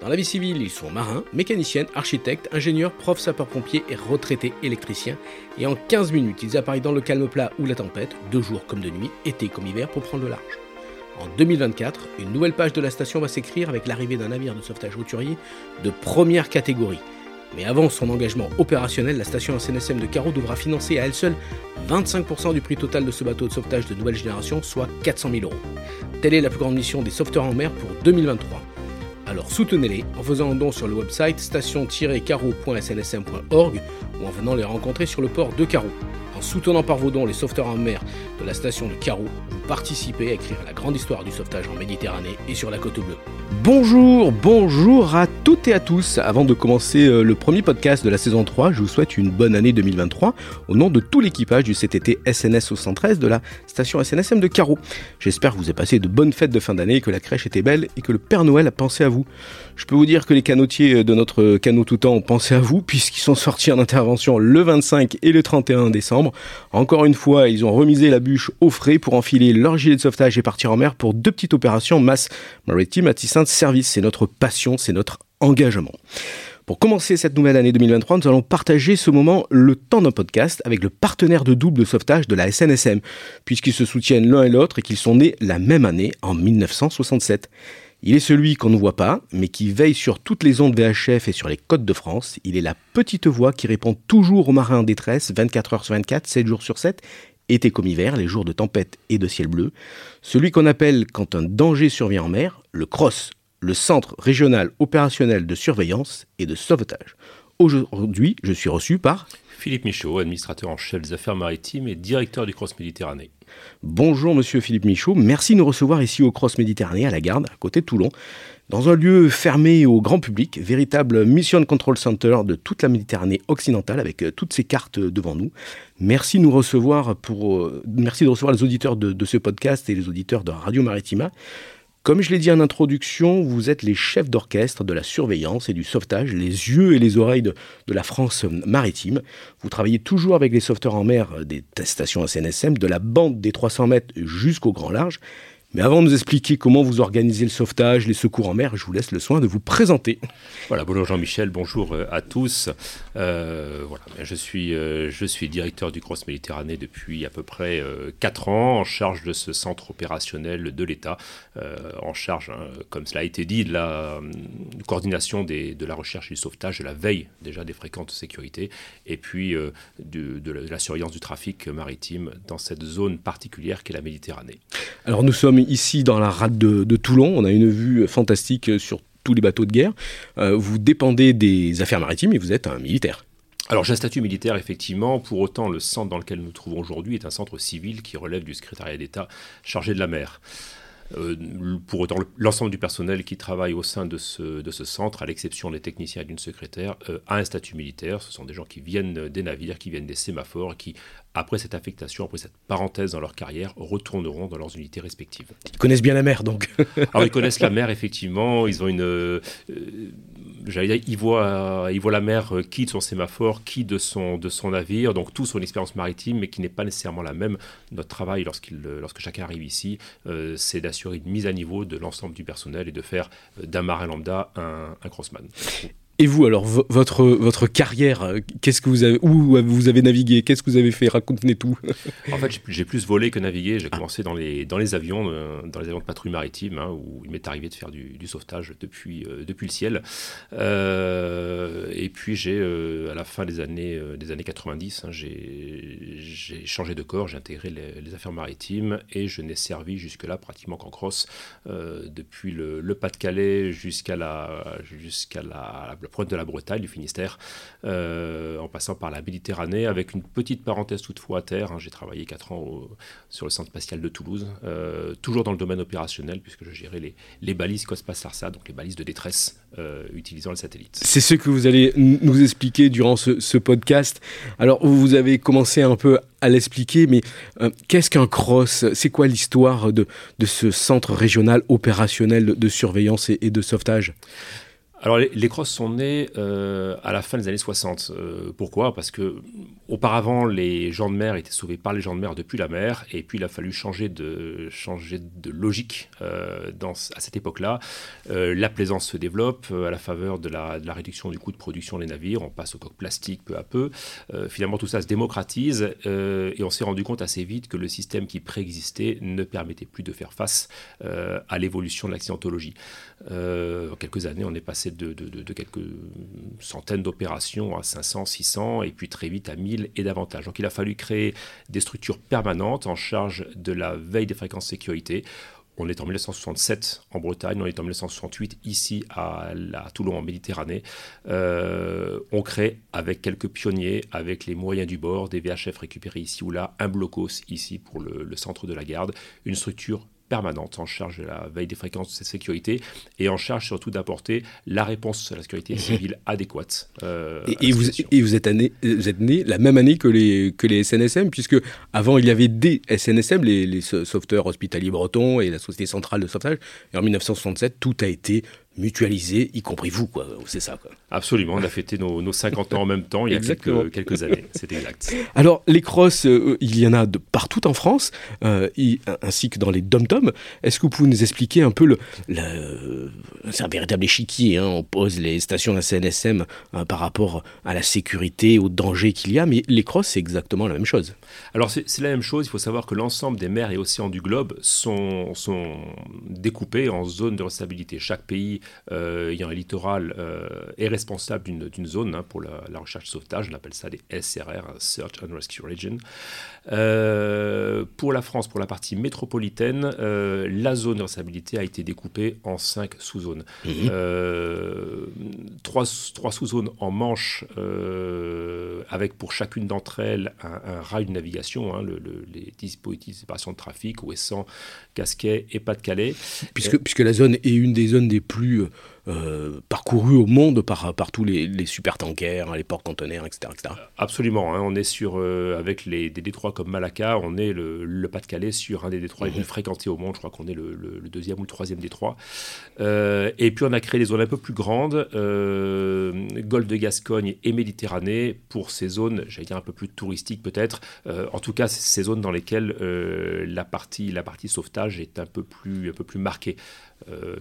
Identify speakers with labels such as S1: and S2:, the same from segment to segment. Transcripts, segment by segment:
S1: Dans la vie civile, ils sont marins, mécaniciennes, architectes, ingénieurs, profs, sapeurs-pompiers et retraités électriciens. Et en 15 minutes, ils appareillent dans le calme plat ou la tempête, de jour comme de nuit, été comme hiver, pour prendre le large. En 2024, une nouvelle page de la station va s'écrire avec l'arrivée d'un navire de sauvetage routurier de première catégorie. Mais avant son engagement opérationnel, la station SNSM de Carreau devra financer à elle seule 25% du prix total de ce bateau de sauvetage de nouvelle génération, soit 400 000 euros. Telle est la plus grande mission des sauveteurs en mer pour 2023. Alors soutenez-les en faisant un don sur le website station-carreau.snsm.org ou en venant les rencontrer sur le port de Carreau. En soutenant par vos dons les sauveteurs en mer de la station de Carreau, vous participez à écrire la grande histoire du sauvetage en Méditerranée et sur la côte bleue. Bonjour, bonjour à toutes et à tous. Avant de commencer euh, le premier podcast de la saison 3, je vous souhaite une bonne année 2023 au nom de tout l'équipage du CTT SNS 113 de la station SNSM de Carreau. J'espère que vous avez passé de bonnes fêtes de fin d'année, que la crèche était belle et que le Père Noël a pensé à vous. Je peux vous dire que les canotiers de notre canot tout temps ont pensé à vous puisqu'ils sont sortis en intervention le 25 et le 31 décembre. Encore une fois, ils ont remisé la bûche au frais pour enfiler leur gilet de sauvetage et partir en mer pour deux petites opérations masse maritime à service. C'est notre passion, c'est notre engagement. Pour commencer cette nouvelle année 2023, nous allons partager ce moment le temps d'un podcast avec le partenaire de double sauvetage de la SNSM, puisqu'ils se soutiennent l'un et l'autre et qu'ils sont nés la même année, en 1967. Il est celui qu'on ne voit pas, mais qui veille sur toutes les ondes VHF et sur les côtes de France. Il est la petite voix qui répond toujours aux marins en détresse, 24 heures sur 24, 7 jours sur 7, été comme hiver, les jours de tempête et de ciel bleu. Celui qu'on appelle, quand un danger survient en mer, le CROSS, le Centre régional opérationnel de surveillance et de sauvetage. Aujourd'hui, je suis reçu par
S2: Philippe Michaud, administrateur en chef des affaires maritimes et directeur du Cross Méditerranée.
S1: Bonjour Monsieur Philippe Michaud, merci de nous recevoir ici au Cross Méditerranée à la Garde, à côté de Toulon, dans un lieu fermé au grand public, véritable mission control center de toute la Méditerranée occidentale avec euh, toutes ces cartes devant nous. Merci de nous recevoir pour, euh, merci de recevoir les auditeurs de, de ce podcast et les auditeurs de Radio Maritima. Comme je l'ai dit en introduction, vous êtes les chefs d'orchestre de la surveillance et du sauvetage, les yeux et les oreilles de, la France maritime. Vous travaillez toujours avec les sauveteurs en mer des stations SNSM, de la bande des 300 mètres jusqu'au grand large. Mais avant de nous expliquer comment vous organisez le sauvetage, les secours en mer, je vous laisse le soin de vous présenter.
S2: Voilà, bonjour Jean-Michel, bonjour euh, à tous. Euh, voilà, je suis, euh, je suis directeur du Cross Méditerranée depuis à peu près euh, 4 ans, en charge de ce centre opérationnel de l'État, en charge, hein, comme cela a été dit, de la coordination des, de la recherche et du sauvetage, de la veille déjà des fréquentes sécurités, et puis de, de, la, de la surveillance du trafic maritime dans cette zone particulière qu'est la Méditerranée.
S1: Alors nous sommes ici dans la rade de, Toulon. On a une vue fantastique sur tous les bateaux de guerre. Euh, vous dépendez des affaires maritimes et vous êtes un militaire.
S2: Alors j'ai un statut militaire effectivement, pour autant le centre dans lequel nous nous trouvons aujourd'hui est un centre civil qui relève du secrétariat d'État chargé de la mer. Euh, pour autant, l'ensemble du personnel qui travaille au sein de ce, de ce centre, à l'exception des techniciens et d'une secrétaire, euh, a un statut militaire. Ce sont des gens qui viennent des navires, qui viennent des sémaphores, qui, après cette affectation, après cette parenthèse dans leur carrière, retourneront dans leurs unités respectives.
S1: Ils connaissent bien la mer, donc.
S2: Alors ils connaissent la mer, effectivement. Ils ont une... Euh, j'allais dire, il voit, voit la mer qui de son sémaphore, qui de son, de son navire, donc tout son expérience maritime, mais qui n'est pas nécessairement la même. Notre travail, lorsqu'il, lorsque chacun arrive ici, euh, c'est d'assurer une mise à niveau de l'ensemble du personnel et de faire d'un marin lambda un crossman.
S1: Et vous, alors, votre, votre carrière, qu'est-ce que vous avez, où vous avez navigué? Qu'est-ce que vous avez fait? Racontez tout.
S2: en fait, j'ai plus volé que navigué. J'ai commencé dans les, dans les avions, euh, dans les avions de patrouille maritime, hein, où il m'est arrivé de faire du, du sauvetage depuis, euh, depuis le ciel. Euh, et puis, j'ai, euh, à la fin des années, euh, des années 90, hein, j'ai changé de corps, j'ai intégré les, les, affaires maritimes et je n'ai servi jusque-là pratiquement qu'en crosse, euh, depuis le, le Pas-de-Calais jusqu'à la, jusqu'à la, la le de la Bretagne, du Finistère, en passant par la Méditerranée, avec une petite parenthèse toutefois à terre. Hein. J'ai travaillé 4 ans sur le centre spatial de Toulouse, toujours dans le domaine opérationnel, puisque je gérais les, les balises COSPAS-LARSA, donc les balises de détresse utilisant le satellite.
S1: C'est ce que vous allez nous expliquer durant ce, podcast. Alors, vous avez commencé un peu à l'expliquer, mais euh, qu'est-ce qu'un CROSS? C'est quoi l'histoire de, ce centre régional opérationnel de, surveillance et de sauvetage?
S2: Alors les, crosses sont nés euh, à la fin des années 60. Euh, pourquoi? Parce que auparavant les gens de mer étaient sauvés par les gens de mer depuis la mer, et puis il a fallu changer de, changer de logique euh, à cette époque-là. la plaisance se développe à la faveur de la, de la, réduction du coût de production des navires, on passe au coq plastique peu à peu. finalement tout ça se démocratise, et on s'est rendu compte assez vite que le système qui préexistait ne permettait plus de faire face à l'évolution de l'accidentologie. en quelques années, on est passé de, quelques centaines d'opérations à 500, 600, et puis très vite à 1000 et davantage. Donc il a fallu créer des structures permanentes en charge de la veille des fréquences sécurité. On est en 1967 en Bretagne, on est en 1968 ici à, Toulon en Méditerranée. Euh, on crée avec quelques pionniers, avec les moyens du bord, des VHF récupérés ici ou là, un blocos ici pour le, le centre de la garde, une structure permanente en charge de la veille des fréquences de sécurité et en charge surtout d'apporter la réponse à la sécurité civile adéquate.
S1: Euh, et, vous, et, vous, êtes vous êtes né la même année que les, que les SNSM, puisque avant il y avait des SNSM, les, les sauveteurs hospitaliers bretons et la Société centrale de sauvetage, et en 1967 tout a été mutualisé, y compris vous, quoi. C'est ça, quoi.
S2: Absolument. On a fêté nos, 50 ans en même temps il y a quelques, quelques, années. C'est exact.
S1: Alors, les crosses, euh, il y en a de partout en France, euh, ainsi que dans les dom-toms. Est-ce que vous pouvez nous expliquer un peu le. c'est un véritable échiquier. Hein. On pose les stations de la CNSM euh, par rapport à la sécurité, au danger qu'il y a, mais les crosses, c'est exactement la même chose.
S2: Alors, c'est la même chose. Il faut savoir que l'ensemble des mers et océans du globe sont, sont découpés en zones de responsabilité. Chaque pays euh, ayant un littoral euh, est responsable d'une zone hein, pour la, recherche et sauvetage. On appelle ça des SRR, Search and Rescue Region. Euh, pour la France, pour la partie métropolitaine, la zone de responsabilité a été découpée en cinq sous-zones. Mhm. trois, trois sous-zones en Manche, avec pour chacune d'entre elles un, rail de navigation, hein, les dispositifs de séparation de trafic, Ouessant, Casquet et Pas-de-Calais.
S1: Puisque, puisque la zone est une des zones des plus euh, parcouru au monde par, par tous les, les super-tankers, les ports conteneurs, etc.,
S2: Absolument. Hein. on est sur, euh, avec les, des détroits comme Malacca, on est le, Pas-de-Calais sur un des détroits les plus fréquentés au monde. Je crois qu'on est le, deuxième ou le troisième détroit. Euh, et puis on a créé des zones un peu plus grandes, Golfe de Gascogne et Méditerranée, pour ces zones, j'allais dire un peu plus touristiques peut-être. en tout cas, ces zones dans lesquelles la, partie, la partie sauvetage est un peu plus, un peu plus marquée.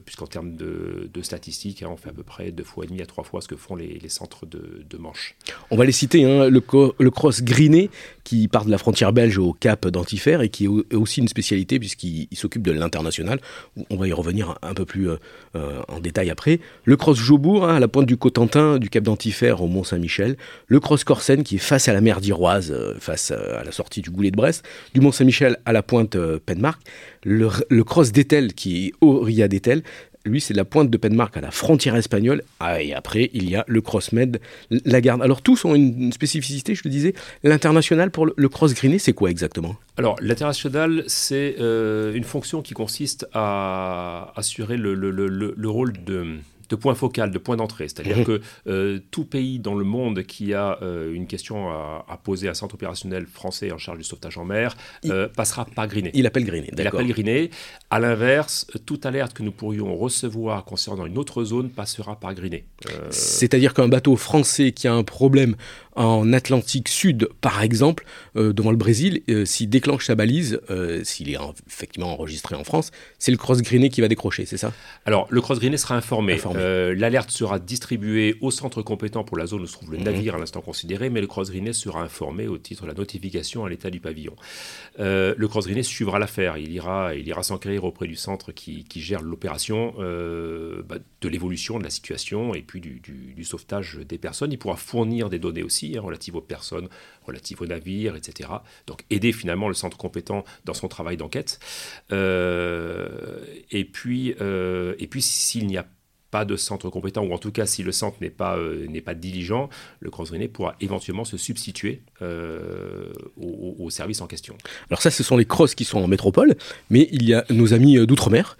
S2: Puisqu'en termes de, statistiques, hein, on fait à peu près deux fois et demi à trois fois ce que font les, centres de, Manche.
S1: On va les citer, hein, le, cross Griné, qui part de la frontière belge au cap d'Antifer et qui est aussi une spécialité puisqu'il s'occupe de l'international. On va y revenir un peu plus euh, euh, en détail après. Le cross Jobourg, hein, à la pointe du Cotentin, du cap d'Antifer au Mont-Saint-Michel. Le cross Corsen, qui est face à la mer d'Iroise, face à la sortie du Goulet de Brest. Du Mont-Saint-Michel à la pointe Penmark. Le, le cross d'Etel, qui est au Ria d'Etel. Lui, c'est la pointe de Penmark à la frontière espagnole. Ah, et après, il y a le Crossmed, la garde. Alors, tous ont une spécificité, je te disais. L'international pour le, cross greené, c'est quoi exactement?
S2: Alors, l'international, c'est euh, une fonction qui consiste à assurer le, le rôle de de point focal, de point d'entrée. C'est-à-dire que euh, tout pays dans le monde qui a euh, une question à, poser à un centre opérationnel français en charge du sauvetage en mer euh, passera par Griné.
S1: Il appelle Griné,
S2: Il appelle Griné. À l'inverse, toute alerte que nous pourrions recevoir concernant une autre zone passera par Griné.
S1: C'est-à-dire qu'un bateau français qui a un problème en Atlantique Sud, par exemple, devant le Brésil, s'il déclenche sa balise, s'il est effectivement enregistré en France, c'est le cross Griné qui va décrocher, c'est ça?
S2: Alors, le cross Griné sera informé. Euh, l'alerte sera distribuée au centre compétent pour la zone où se trouve le mhm. navire à l'instant considéré, mais le cross sera informé au titre de la notification à l'état du pavillon. Euh, le cross suivra l'affaire. Il ira, il ira s'enquérir auprès du centre qui, gère l'opération euh, bah, de l'évolution de la situation et puis du, sauvetage des personnes. Il pourra fournir des données aussi hein, relatives aux personnes, relatives aux navires, etc. Donc aider finalement le centre compétent dans son travail d'enquête. et puis, et puis s'il n'y a pas de centre compétent, ou en tout cas si le centre n'est pas, euh, diligent, le cross pourra éventuellement se substituer euh, au, service en question.
S1: Alors ça, ce sont les crosses qui sont en métropole, mais il y a nos amis euh, d'outre-mer,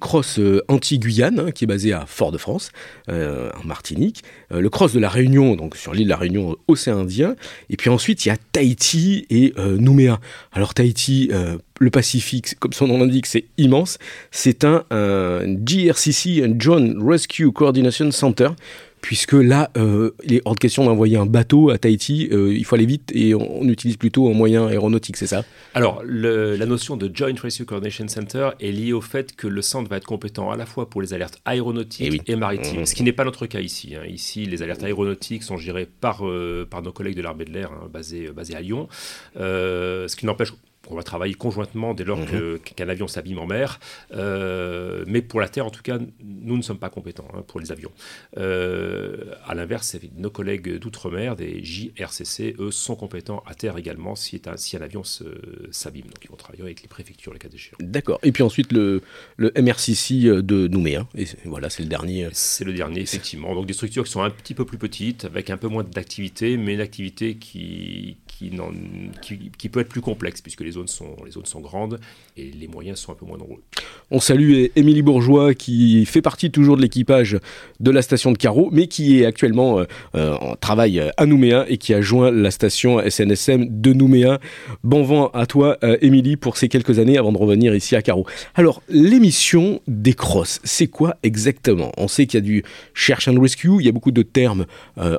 S1: cross anti-Guyane, hein, qui est basé à Fort-de-France, en Martinique, le cross de la Réunion, donc sur l'île de la Réunion, océan Indien, et puis ensuite il y a Tahiti et Nouméa. Alors Tahiti, le Pacifique, comme son nom l'indique, c'est immense. C'est un, GRCC, un Joint Rescue Coordination Center, puisque là, euh, il est hors de question d'envoyer un bateau à Tahiti, euh, il faut aller vite et on, utilise plutôt un moyen aéronautique, c'est ça?
S2: Alors, la notion de Joint Rescue Coordination Center est liée au fait que le centre va être compétent à la fois pour les alertes aéronautiques eh et, maritimes, mmh. ce qui n'est pas notre cas ici. Hein. Ici, les alertes aéronautiques sont gérées par, euh, par nos collègues de l'armée de l'air, hein, basés, basés à Lyon, ce qui n'empêche on va travailler conjointement dès lors mhm. qu'un avion s'abîme en mer. Euh, mais pour la Terre, en tout cas, nous ne sommes pas compétents hein, pour les avions. Euh, à l'inverse, nos collègues d'outre-mer, des JRCC, eux, sont compétents à terre également si, un, si un avion s'abîme. Donc ils vont travailler avec les préfectures, les cas échéants.
S1: D'accord. Et puis ensuite, le, le MRCC de Nouméa. Et voilà, c'est le dernier.
S2: C'est le dernier, effectivement. Donc des structures qui sont un petit peu plus petites, avec un peu moins d'activité, mais une activité qui, qui, peut être plus complexe, puisque les zones, sont, les zones sont grandes les moyens sont un peu moins nombreux.
S1: On salue Émilie Bourgeois, qui fait partie toujours de l'équipage de la station de Carreau, mais qui est actuellement euh, euh, en travail à Nouméa et qui a joint la station SNSM de Nouméa. Bon vent à toi, euh, Émilie, pour ces quelques années avant de revenir ici à Carreau. Alors, l'émission des crosses, c'est quoi exactement? On sait qu'il y a du Search and Rescue, il y a beaucoup de termes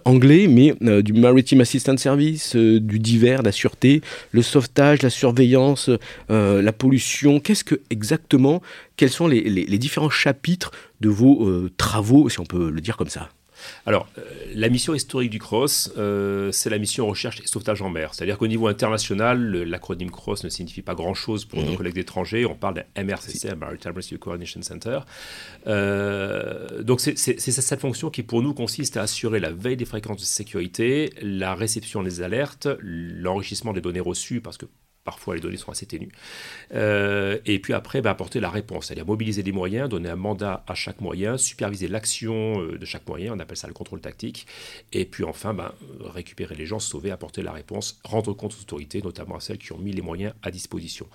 S1: anglais, mais du Maritime Assistance Service, du la sûreté, le sauvetage, la surveillance, la pollution. Qu'est-ce que exactement, quels sont les, différents chapitres de vos euh, travaux, si on peut le dire comme ça?
S2: Alors, euh, la mission historique du CROSS, euh, c'est la mission recherche et sauvetage en mer. C'est-à-dire qu'au niveau international, l'acronyme CROSS ne signifie pas grand-chose pour nos mhm. collègues étrangers. On parle d'un MRCC, Maritime Rescue Coordination Center. Euh, donc, c'est cette fonction qui, pour nous, consiste à assurer la veille des fréquences de sécurité, la réception des alertes, l'enrichissement des données reçues, parce que Parfois, les données sont assez ténues. Euh, et puis après, ben, apporter la réponse, c'est-à-dire mobiliser des moyens, donner un mandat à chaque moyen, superviser l'action euh, de chaque moyen, on appelle ça le contrôle tactique. Et puis enfin, ben, récupérer les gens, sauver, apporter la réponse, rendre compte aux autorités, notamment à celles qui ont mis les moyens à disposition.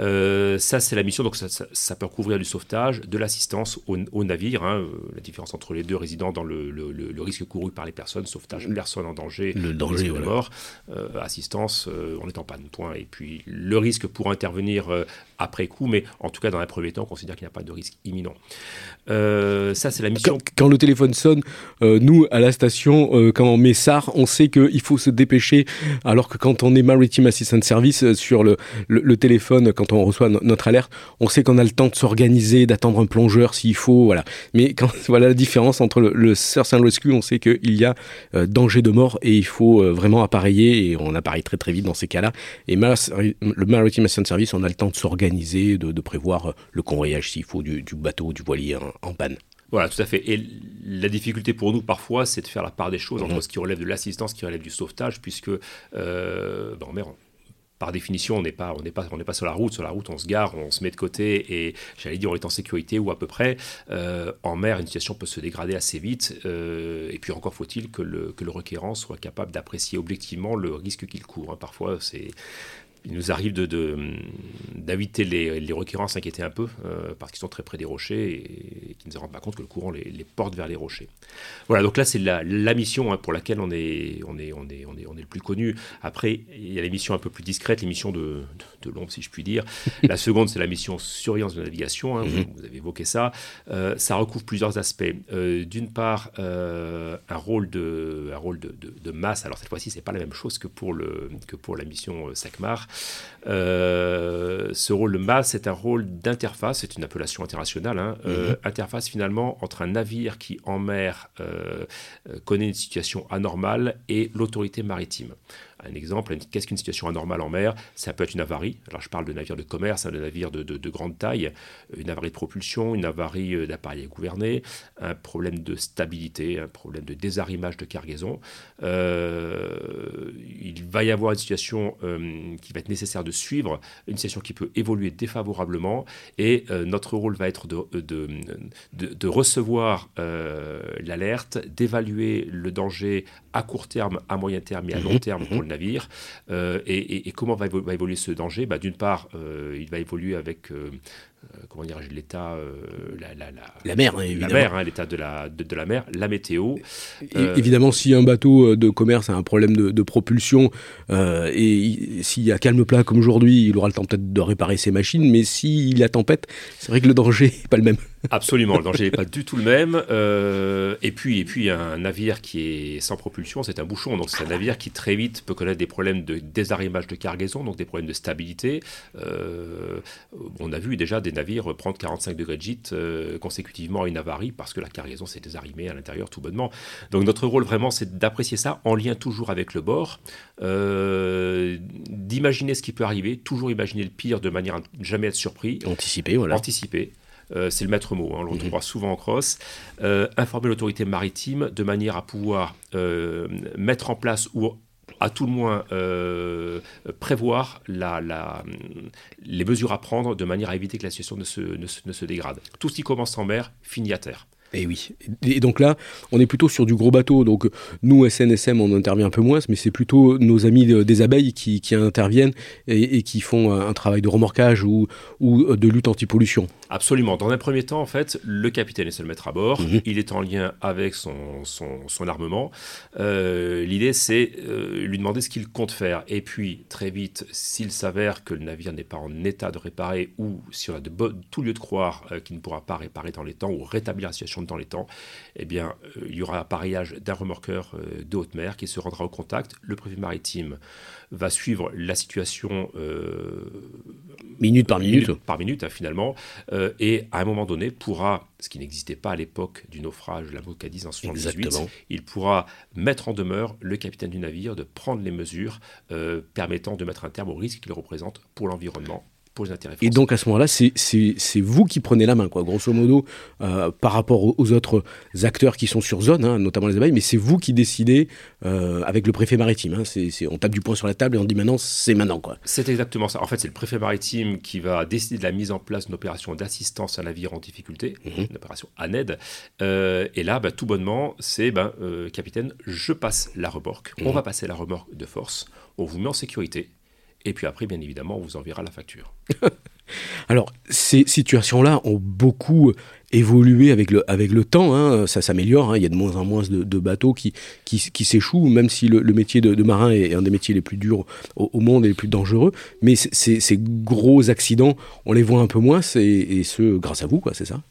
S2: Euh, ça, c'est la mission. Donc, ça, peut couvrir du sauvetage, de l'assistance au, navire. Hein, euh, la différence entre les deux résidents dans le, risque couru par les personnes, sauvetage, personne en danger,
S1: le danger, de
S2: mort, euh, assistance, on est en panne, point. Et puis, le risque pour intervenir après coup, mais en tout cas, dans un premier temps, on considère qu'il n'y a pas de risque imminent. ça, c'est la mission.
S1: Quand, le téléphone sonne, nous, à la station, quand on met SAR, on sait qu'il faut se dépêcher, alors que quand on est Maritime Assistance Service sur le, le téléphone, quand on reçoit notre alerte, on sait qu'on a le temps de s'organiser, d'attendre un plongeur s'il faut, voilà. Mais quand voilà la différence entre le, search and rescue, on sait qu'il y a euh, danger de mort et il faut euh, vraiment appareiller et on appareille très très vite dans ces cas-là. Et le Maritime Assistance Service, on a le temps de s'organiser, de, prévoir euh, le convoyage s'il faut du, bateau, du voilier en, panne.
S2: Voilà, tout à fait. Et la difficulté pour nous, parfois, c'est de faire la part des choses entre mhm. ce qui relève de l'assistance, ce qui relève du sauvetage, puisque euh, ben, mer, par définition, on n'est pas, on n'est pas, on n'est pas sur la route. Sur la route, on se gare, on se met de côté et j'allais dire on est en sécurité ou à peu près. Euh, en mer, une situation peut se dégrader assez vite. Euh, et puis encore faut-il que le, que le requérant soit capable d'apprécier objectivement le risque qu'il court. Hein. Parfois, c'est il nous arrive d'inviter de, les, les requérants à s'inquiéter un peu euh, parce qu'ils sont très près des rochers et, qu'ils ne se rendent pas compte que le courant les, porte vers les rochers. Voilà, donc là c'est la, mission hein, pour laquelle on est, on, est, on, est, on, est, on est le plus connu. Après, il y a les missions un peu plus discrètes, les missions de, de, l'ombre si je puis dire. La seconde c'est la mission surveillance de navigation, hein, mhm. vous, avez évoqué ça. Euh, ça recouvre plusieurs aspects. Euh, d'une part, un rôle, de, un rôle de, de masse, alors cette fois-ci c'est pas la même chose que pour, le, que pour la mission SACMAR. Euh, ce rôle de masse c'est un rôle d'interface, c'est une appellation internationale, hein. euh, mhm. interface finalement entre un navire qui en mer euh, connaît une situation anormale et l'autorité maritime. Un exemple, qu'est-ce qu'une situation anormale en mer? Ça peut être une avarie. Alors je parle de navires de commerce, hein, de navires de, grande taille, une avarie de propulsion, une avarie euh, d'appareil à gouverner, un problème de stabilité, un problème de désarrimage de cargaison. Euh, il va y avoir une situation euh, qui va être nécessaire de suivre, une situation qui peut évoluer défavorablement, et notre rôle va être de, de, de recevoir l'alerte, d'évaluer le danger à court terme, à moyen terme et à long mhm. terme pour mhm. Le navire. Euh, et, comment va, évoluer ce danger? Bah, D'une part, euh, il va évoluer avec euh, comment dire, l'état, euh,
S1: la, la, la, la, mer, hein,
S2: la mer, hein, l'état de la, de, la mer, la météo.
S1: Euh, évidemment, si un bateau de commerce a un problème de, propulsion et s'il y a calme plat comme aujourd'hui, il aura le temps peut-être de réparer ses machines, mais s'il y a tempête, c'est vrai que le danger n'est pas le même.
S2: Absolument, le danger n'est pas du tout le même. et puis, et puis, un navire qui est sans propulsion, c'est un bouchon. Donc, c'est un navire qui très vite peut connaître des problèmes de désarrimage de cargaison, donc des problèmes de stabilité. on a vu déjà des navires prendre 45 degrés de gîte euh, consécutivement à une avarie parce que la cargaison s'est désarrimée à l'intérieur tout bonnement. Donc notre rôle vraiment c'est d'apprécier ça en lien toujours avec le bord, euh, d'imaginer ce qui peut arriver, toujours imaginer le pire de manière à ne jamais être surpris.
S1: Anticiper, voilà.
S2: Anticiper. Euh, c'est le maître mot, hein, on le retrouvera souvent en crosse. informer l'autorité maritime de manière à pouvoir mettre en place ou à tout le moins euh, prévoir la, les mesures à prendre de manière à éviter que la situation ne se, ne se dégrade. Tout ce qui commence en mer finit à terre.
S1: Et eh oui. Et donc là, on est plutôt sur du gros bateau. Donc nous, SNSM, on intervient un peu moins, mais c'est plutôt nos amis des abeilles qui, interviennent et, qui font un, travail de remorquage ou, ou de lutte anti-pollution.
S2: Absolument. Dans un premier temps, en fait, le capitaine est le mettre à bord. Mhm. Il est en lien avec son, son, armement. Euh, l'idée, c'est euh, lui demander ce qu'il compte faire. Et puis, très vite, s'il s'avère que le navire n'est pas en état de réparer ou si on a de tout lieu de croire euh, qu'il ne pourra pas réparer dans les temps ou rétablir la situation dans les temps, eh bien, euh, il y aura appareillage d'un remorqueur euh, de haute mer qui se rendra au contact. Le préfet maritime va suivre la situation
S1: euh, minute par minute,
S2: par minute hein, finalement, et à un moment donné pourra, ce qui n'existait pas à l'époque du naufrage de la Bocadise en 1978, il pourra mettre en demeure le capitaine du navire de prendre les mesures permettant de mettre un terme au risque qu'il représente pour l'environnement
S1: et donc à ce moment-là, c'est vous qui prenez la main, quoi, grosso modo, euh, par rapport aux, autres acteurs qui sont sur zone, hein, notamment les abeilles, mais c'est vous qui décidez euh, avec le préfet maritime. Hein, on tape du poing sur la table et on dit maintenant, c'est maintenant. quoi.
S2: C'est exactement ça. En fait, c'est le préfet maritime qui va décider de la mise en place d'une opération d'assistance à navire en difficulté, mhm. une opération ANED. Euh, et là, bah, tout bonnement, c'est, ben, capitaine, je passe la remorque, on mhm. va passer la remorque de force, on vous met en sécurité, et puis après, bien évidemment, on vous enverra la facture.
S1: Alors, ces situations-là ont beaucoup évolué avec le, avec le temps, hein. ça s'améliore, hein. il y a de moins en moins de, bateaux qui, qui, s'échouent, même si le, métier de, marin est un des métiers les plus durs au, monde et les plus dangereux, mais ces gros accidents, on les voit un peu moins, et ce, grâce à vous, c'est ça?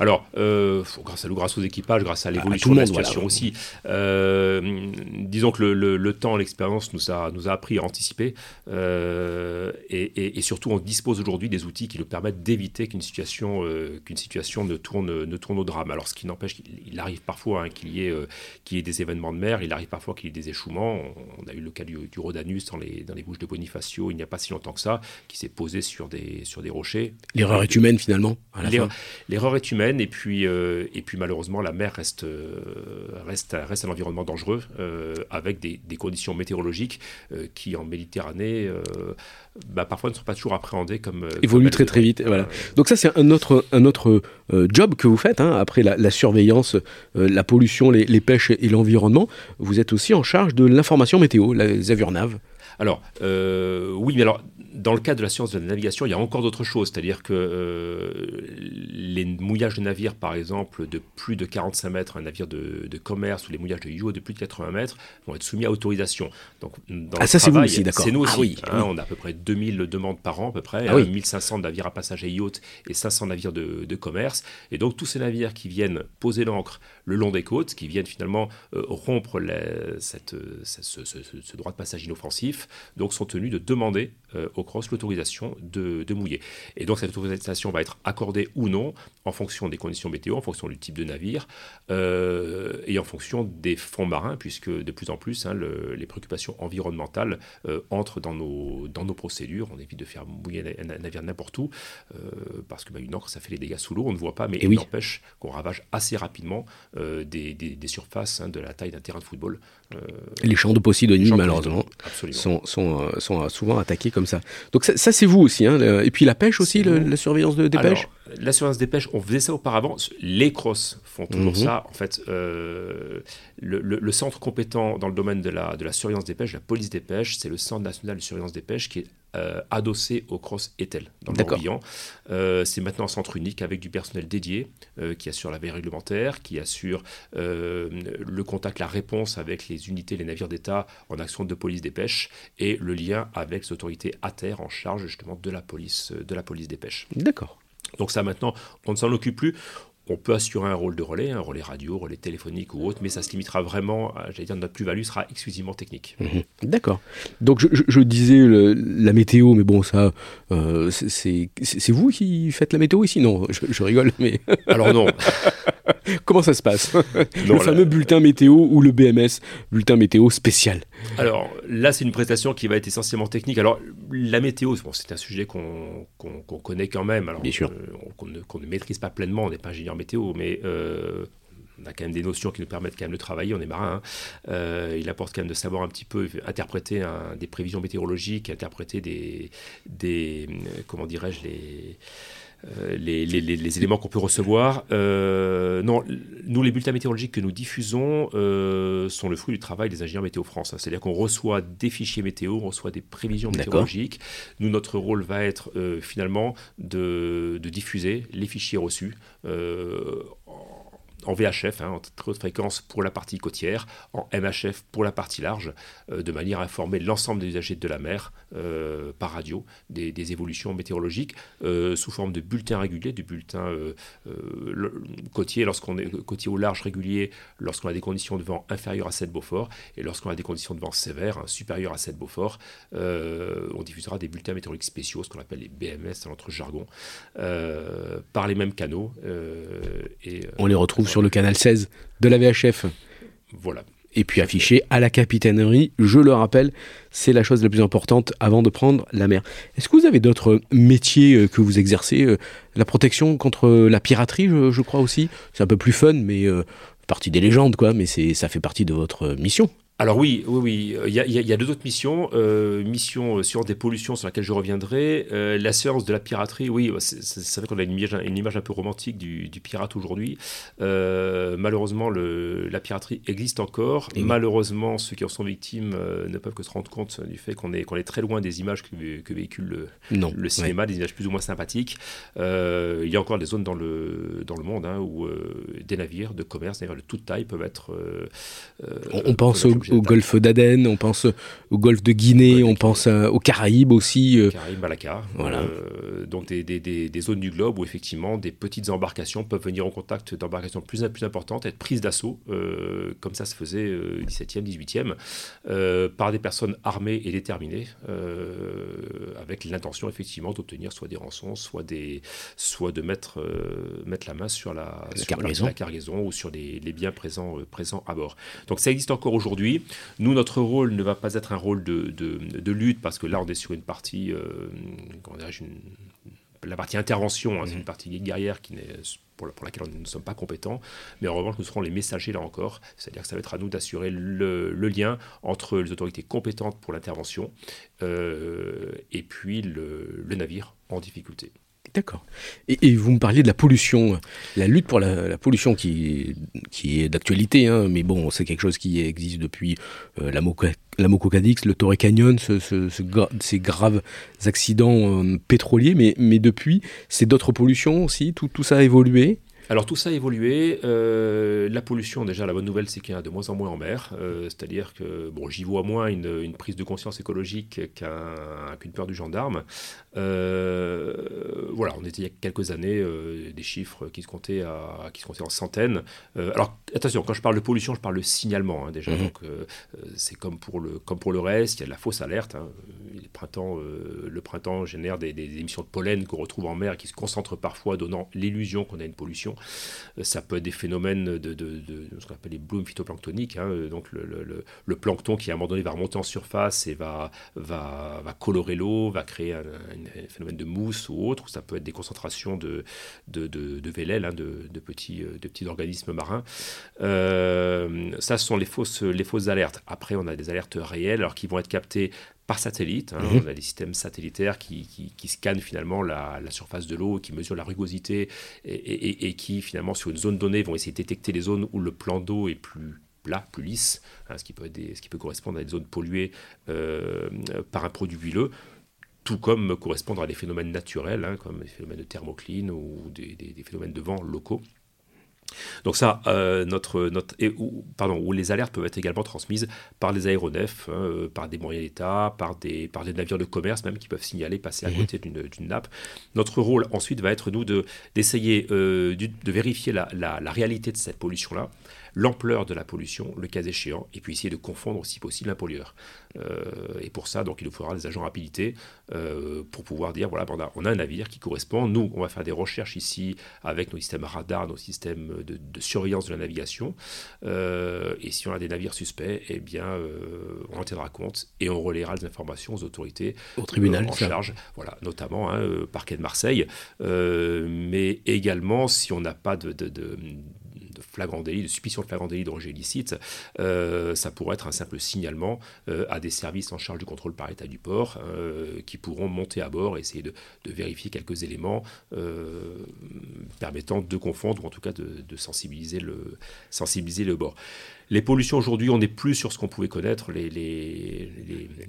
S2: Alors, euh, grâce à nous, grâce aux équipages, grâce à l'évolution de la situation aussi, euh, disons que le, temps, l'expérience nous a, nous a appris à anticiper euh, et, surtout on dispose aujourd'hui des outils qui nous permettent d'éviter qu'une situation, qu'une situation ne, tourne, ne tourne au drame. Alors, ce qui n'empêche qu'il arrive parfois hein, qu'il y, ait, qu'il y ait des événements de mer, il arrive parfois qu'il y ait des échouements. On, a eu le cas du, du Rhodanus dans les, dans les bouches de Bonifacio il n'y a pas si longtemps que ça, qui s'est posé sur des, sur des rochers.
S1: L'erreur est humaine finalement
S2: L'erreur est humaine et puis, euh, et puis malheureusement la mer reste, euh, reste, reste un environnement dangereux euh, avec des, des, conditions météorologiques qui en Méditerranée bah, parfois ne sont pas toujours appréhendées comme...
S1: Évoluent très très vite. Voilà. Donc ça c'est un autre, un autre job que vous faites, hein, après la, surveillance, la pollution, les, les pêches et l'environnement. Vous êtes aussi en charge de l'information météo, les avions-naves.
S2: Alors, oui, mais alors dans le cadre de la science de la navigation, il y a encore d'autres choses, c'est-à-dire que euh, les mouillages de navires, par exemple, de plus de 45 mètres, un navire de, commerce ou les mouillages de yacht de plus de 80 mètres vont être soumis à autorisation.
S1: Donc, ah, ça c'est vous aussi, d'accord.
S2: C'est nous
S1: ah
S2: aussi. Hein, on a à peu près 2000 demandes par an, à peu près, 1500 ah navires à passagers yacht et 500 navires de, commerce. Et donc tous ces navires qui viennent poser l'ancre le long des côtes, qui viennent finalement euh, rompre cette, ce, droit de passage inoffensif, donc sont tenus de demander euh, au l'autorisation de, mouiller. Et donc cette autorisation va être accordée ou non en fonction des conditions météo, en fonction du type de navire euh, et en fonction des fonds marins, puisque de plus en plus hein, les préoccupations environnementales euh, entrent dans nos, dans nos procédures. On évite de faire mouiller un, navire n'importe où, euh, parce que bah, une encre, ça fait les dégâts sous l'eau, on ne voit pas, mais il empêche qu'on ravage assez rapidement des, des, surfaces hein, de la taille d'un terrain de football.
S1: les champs de Posidonie, malheureusement, sont, sont, sont, souvent attaqués comme ça. Donc ça, c'est vous aussi. Hein, et puis la pêche aussi, la surveillance de, des pêches?
S2: La surveillance des pêches, on faisait ça auparavant. Les crosses font toujours mhm. ça. En fait, euh, le, centre compétent dans le domaine de la, de la surveillance des pêches, la police des pêches, c'est le Centre national de surveillance des pêches qui est euh, adossé au Cross Etel dans le Morbihan. Euh, c'est maintenant un centre unique avec du personnel dédié qui assure la veille réglementaire, qui assure le contact, la réponse avec les unités, les navires d'État en action de police des pêches et le lien avec les autorités à terre en charge justement de la police, de la police des pêches.
S1: D'accord.
S2: Donc ça maintenant, on ne s'en occupe plus on peut assurer un rôle de relais, un relais radio, relais téléphonique ou autre, mais ça se limitera vraiment, j'allais dire, notre plus-value sera exclusivement technique.
S1: Mhm. D'accord. Donc je, disais la météo, mais bon, ça, euh, c'est vous qui faites la météo ici? Non, je, rigole, mais.
S2: Alors non.
S1: Comment ça se passe? Le fameux bulletin météo ou le BMS, bulletin météo spécial.
S2: Alors là, c'est une prestation qui va être essentiellement technique. Alors la météo, bon, c'est un sujet qu'on connaît quand même. Alors,
S1: Bien sûr.
S2: qu'on ne, maîtrise pas pleinement. On n'est pas ingénieur météo, mais euh, on a quand même des notions qui nous permettent quand même de travailler, on est marin. Hein. Euh, il apporte quand même de savoir un petit peu interpréter des prévisions météorologiques, interpréter des, des comment dirais-je, les, euh, les, éléments qu'on peut recevoir. Euh, non, nous, les bulletins météorologiques que nous diffusons euh, sont le fruit du travail des ingénieurs Météo France. Hein. C'est-à-dire qu'on reçoit des fichiers météo, on reçoit des prévisions météorologiques. Nous, notre rôle va être finalement de, de, diffuser les fichiers reçus en VHF, hein, en très haute fréquence pour la partie côtière, en MHF pour la partie large, euh, de manière à informer l'ensemble des usagers de la mer euh, par radio des, évolutions météorologiques euh, sous forme de bulletins réguliers, du bulletin côtier lorsqu'on est côtier au large régulier, lorsqu'on a des conditions de vent inférieures à 7 Beaufort, et lorsqu'on a des conditions de vent sévères, hein, supérieures à 7 Beaufort, on diffusera des bulletins météorologiques spéciaux, ce qu'on appelle les BMS dans notre jargon, par les mêmes canaux.
S1: et, on les retrouve sur le canal 16 de la VHF.
S2: Voilà.
S1: Et puis affiché à la capitainerie, je le rappelle, c'est la chose la plus importante avant de prendre la mer. Est-ce que vous avez d'autres métiers euh, que vous exercez euh, La protection contre la piraterie, je, crois aussi? C'est un peu plus fun, mais euh, partie des légendes, quoi. Mais ça fait partie de votre mission.
S2: Alors oui, oui, oui. Il y a, deux autres missions. Euh, mission euh, sur des pollutions sur laquelle je reviendrai. Euh, la séance de la piraterie, oui, c'est vrai qu'on a une image, une image, un peu romantique du, pirate aujourd'hui. malheureusement, le, la piraterie existe encore. malheureusement, ceux qui en sont victimes ne peuvent que se rendre compte du fait qu'on est, qu'on est très loin des images que, véhicule le, le cinéma, des images plus ou moins sympathiques. il y a encore des zones dans le, dans le monde hein, où des navires de commerce, navires de toute taille peuvent être...
S1: on pense au au golfe d'Aden, on pense au golfe de Guinée, on pense aux Caraïbes aussi.
S2: Euh. Caraïbes, Malacca. Voilà. Euh, donc des, des, des, zones du globe où effectivement des petites embarcations peuvent venir en contact d'embarcations plus, plus importantes, être prises d'assaut, euh, comme ça se faisait au 17e, 18e, par des personnes armées et déterminées, avec l'intention effectivement d'obtenir soit des rançons, soit, des, soit de mettre, mettre la main sur la,
S1: cargaison.
S2: La, cargaison ou sur les, les biens présents, présents à bord. Donc ça existe encore aujourd'hui. Nous, notre rôle ne va pas être un rôle de, lutte, parce que là, on est sur une partie, euh, la partie intervention, hein, c'est une mhm. partie guerrière qui pour, laquelle nous ne sommes pas compétents, mais en revanche, nous serons les messagers là encore, c'est-à-dire que ça va être à nous d'assurer le, lien entre les autorités compétentes pour l'intervention euh, et puis le navire en difficulté.
S1: D'accord. Et, vous me parliez de la pollution, la lutte pour la, pollution qui, est d'actualité, hein, mais bon, c'est quelque chose qui existe depuis euh, la, Moco, la Mococadix, le Torrey Canyon, ce, ces graves accidents euh, pétroliers, mais, depuis, c'est d'autres pollutions aussi, tout, ça a évolué?
S2: Alors tout ça a évolué. Euh, la pollution, déjà, la bonne nouvelle, c'est qu'il y en a de moins en moins en mer. C'est-à-dire que bon, j'y vois moins une, prise de conscience écologique qu'une peur du gendarme. Euh, voilà, on était il y a quelques années des chiffres qui se comptaient, à, qui se comptaient en centaines. alors attention, quand je parle de pollution, je parle de signalement hein, déjà. Mhm. Donc c'est comme pour le comme pour le reste, il y a de la fausse alerte. Hein. Printemps, le printemps génère des, émissions de pollen qu'on retrouve en mer et qui se concentrent parfois, donnant l'illusion qu'on a une pollution. ça peut être des phénomènes de, de, ce qu'on appelle les blooms phytoplanctoniques, hein, donc le, le, plancton qui à un moment donné va remonter en surface et va, va, va colorer l'eau, va créer un, phénomène de mousse ou autre, ou ça peut être des concentrations de, de, de, de hein, de, petits, de petits organismes marins. ça, ce sont les fausses, les fausses alertes. Après, on a des alertes réelles, alors qui vont être captées par satellite. Hein. Mhm. On a des systèmes satellitaires qui, qui, scannent finalement la, surface de l'eau, qui mesurent la rugosité et, et, qui finalement sur une zone donnée vont essayer de détecter les zones où le plan d'eau est plus plat, plus lisse, hein, ce, qui peut ce qui peut correspondre à des zones polluées euh, par un produit huileux tout comme correspondre à des phénomènes naturels, hein, comme des phénomènes de thermocline ou des, des phénomènes de vent locaux. Donc ça, euh, notre, notre, pardon, où les alertes peuvent être également transmises par les aéronefs, hein, euh, par des moyens d'État, par des, par des navires de commerce même qui peuvent signaler passer à mhm. côté d'une nappe. Notre rôle ensuite va être, nous, d'essayer euh, de, vérifier la, la, réalité de cette pollution-là, l'ampleur de la pollution, le cas échéant, et puis essayer de confondre, si possible, un pollueur. Euh, et pour ça, donc, il nous faudra des agents rapidité euh, pour pouvoir dire voilà, on a, on a, un navire qui correspond. Nous, on va faire des recherches ici avec nos systèmes radar, nos systèmes de, surveillance de la navigation. Euh, et si on a des navires suspects, eh bien, on en tiendra compte et on relaiera les informations aux autorités
S1: au tribunal
S2: en charge, voilà, notamment hein, parquet de Marseille, mais également si on n'a pas de, de, de de flagrant délit, de suspicion de flagrant délit de rejet illicite, euh, ça pourrait être un simple signalement euh, à des services en charge du contrôle par état du port euh, qui pourront monter à bord et essayer de, vérifier quelques éléments permettant de confondre ou en tout cas de, sensibiliser, le, sensibiliser le bord. Les pollutions aujourd'hui, on n'est plus sur ce qu'on pouvait connaître, les, les,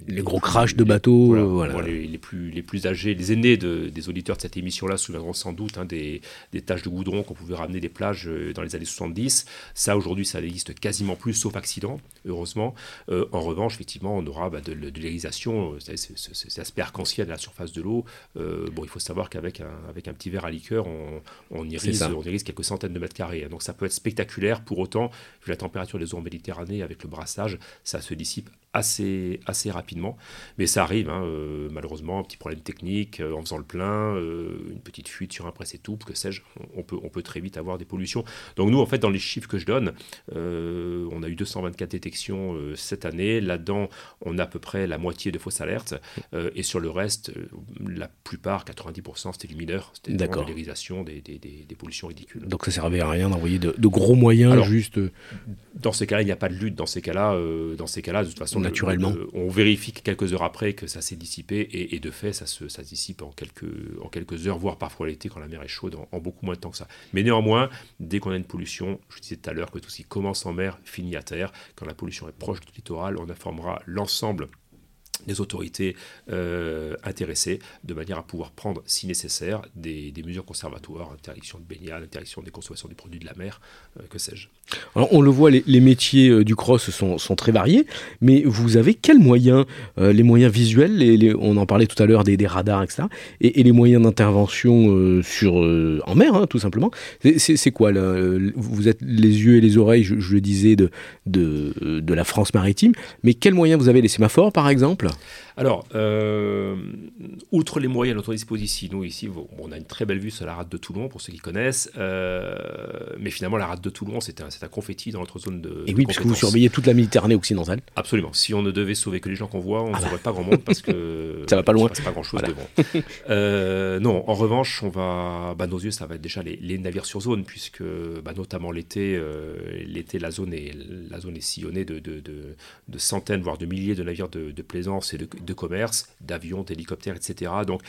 S1: les, gros crashs de bateaux.
S2: Voilà, Les, plus, les plus âgés, les aînés des auditeurs de cette émission-là souviendront sans doute hein, des, des taches de goudron qu'on pouvait ramener des plages euh, dans les années 70. Ça, aujourd'hui, ça n'existe quasiment plus, sauf accident, heureusement. Euh, en revanche, effectivement, on aura bah, de, de l'irrigation, euh, c'est aspect arc-en-ciel à la surface de l'eau. bon, il faut savoir qu'avec un, avec un petit verre à liqueur, on, on, irise, on irise quelques centaines de mètres carrés. Hein. Donc ça peut être spectaculaire. Pour autant, vu la température des en Méditerranée avec le brassage, ça se dissipe assez, assez rapidement. Mais ça arrive, hein, euh, malheureusement, un petit problème technique, euh, en faisant le plein, euh, une petite fuite sur un presse et tout, que sais-je, on peut, on peut très vite avoir des pollutions. Donc nous, en fait, dans les chiffres que je donne, on a eu 224 détections cette année. Là-dedans, on a à peu près la moitié de fausses alertes. et sur le reste, la plupart, 90%, c'était du mineur. C'était la des, des, des, pollutions ridicules.
S1: Donc ça servait à rien d'envoyer de, gros moyens juste...
S2: Dans ces cas-là, il n'y a pas de lutte. Dans ces cas-là, dans ces cas-là de toute façon,
S1: naturellement.
S2: on vérifie quelques heures après que ça s'est dissipé et, de fait, ça se, dissipe en quelques, en quelques heures, voire parfois l'été quand la mer est chaude, en, beaucoup moins de temps que ça. Mais néanmoins, dès qu'on a une pollution, je disais tout à l'heure que tout ce qui commence en mer finit à terre. Quand la pollution est proche du littoral, on informera l'ensemble des autorités euh, intéressées, de manière à pouvoir prendre, si nécessaire, des, mesures conservatoires, interdiction de baignade, interdiction des consommations des produits de la mer, euh, que sais-je.
S1: Alors on le voit, les, métiers euh, du cross sont, très variés, mais vous avez quels moyens Les moyens visuels, on en parlait tout à l'heure des, radars, etc., et, les moyens d'intervention sur en mer, hein, tout simplement. C'est quoi Vous êtes les yeux et les oreilles, je, le disais, de, de, de la France maritime, mais quels moyens vous avez? Les sémaphores, par exemple?
S2: Alors, euh, outre les moyens à notre disposition, nous ici, on a une très belle vue sur la rade de Toulon, pour ceux qui connaissent, euh, mais finalement, la rade de Toulon, c'est un, un, confetti dans notre zone de.
S1: Et oui, puisque vous surveillez toute la Méditerranée occidentale.
S2: Absolument. Si on ne devait sauver que les gens qu'on voit, on ne ah saurait bah. pas grand monde parce que.
S1: ça va pas loin.
S2: Il pas grand chose devant. Euh, non, en revanche, on va. Bah, nos yeux, ça va être déjà les, navires sur zone, puisque bah, notamment l'été, l'été, la zone est, la zone est sillonnée de, de, de, centaines, voire de milliers de navires de, plaisance et de, de commerce, d'avions, d'hélicoptères, etc. Donc,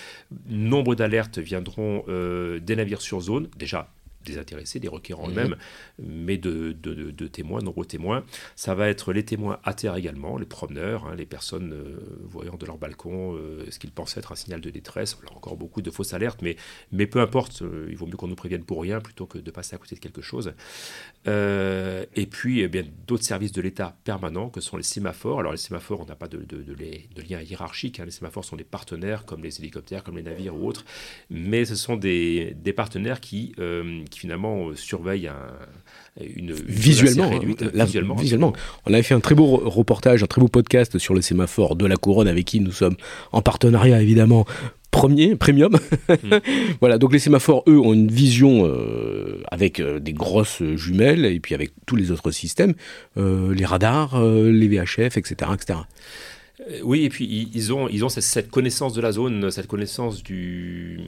S2: nombre d'alertes viendront euh, des navires sur zone, déjà des intéressés, des requérants eux-mêmes, mais de, de, témoins, nombreux témoins. Ça va être les témoins à terre également, les promeneurs, hein, les personnes euh, voyant de leur balcon euh, ce qu'ils pensent être un signal de détresse. On a encore beaucoup de fausses alertes, mais, mais peu importe, euh, il vaut mieux qu'on nous prévienne pour rien plutôt que de passer à côté de quelque chose. et puis, eh bien, d'autres services de l'État permanents que sont les sémaphores. Alors, les sémaphores, on n'a pas de, lien hiérarchique. Hein. Les sémaphores sont des partenaires comme les hélicoptères, comme les navires ou autres, mais ce sont des, des partenaires qui, qui qui finalement surveille un, une,
S1: visuellement, hein, visuellement, On avait fait un très beau reportage, un très beau podcast sur le sémaphore de la couronne avec qui nous sommes en partenariat évidemment premier, premium. Mm. voilà, donc les sémaphores, eux, ont une vision euh, avec euh, des grosses jumelles et puis avec tous les autres systèmes, euh, les radars, les VHF, etc., etc.
S2: Oui, et puis ils ont, ils ont cette connaissance de la zone, cette connaissance du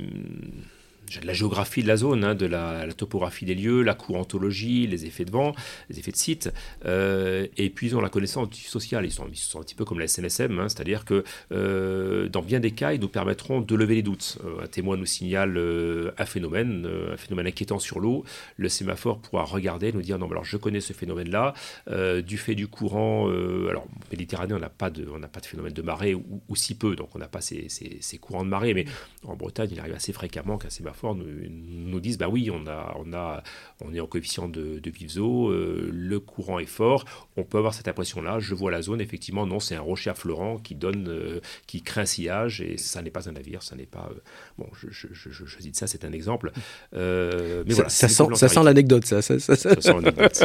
S2: de la géographie de la zone, hein, de la, topographie des lieux, la courantologie, les effets de vent, les effets de site, euh, et puis ils ont la connaissance du social. Ils sont, un petit peu comme la SNSM, hein, c'est-à-dire que euh, dans bien des cas, ils nous permettront de lever les doutes. Euh, un témoin nous signale un phénomène, un phénomène inquiétant sur l'eau. Le sémaphore pourra regarder, nous dire non, alors je connais ce phénomène-là, du fait du courant. alors, en Méditerranée, on n'a pas de, on n'a pas de phénomène de marée ou, si peu, donc on n'a pas ces, ces, courants de marée, mais en Bretagne, il arrive assez fréquemment qu'un sémaphore nous, nous, disent bah oui, on, a, on, a, on est en coefficient de, de Vivzo, euh, le courant est fort, on peut avoir cette impression-là. Je vois la zone, effectivement, non, c'est un rocher affleurant qui donne, euh, qui crée un sillage et ça n'est pas un navire, ça n'est pas. Euh, bon, je, je, je, je, dis ça, c'est un exemple.
S1: mais ça, voilà, ça, sent, ça sent l'anecdote, ça. Ça, ça, sent l'anecdote.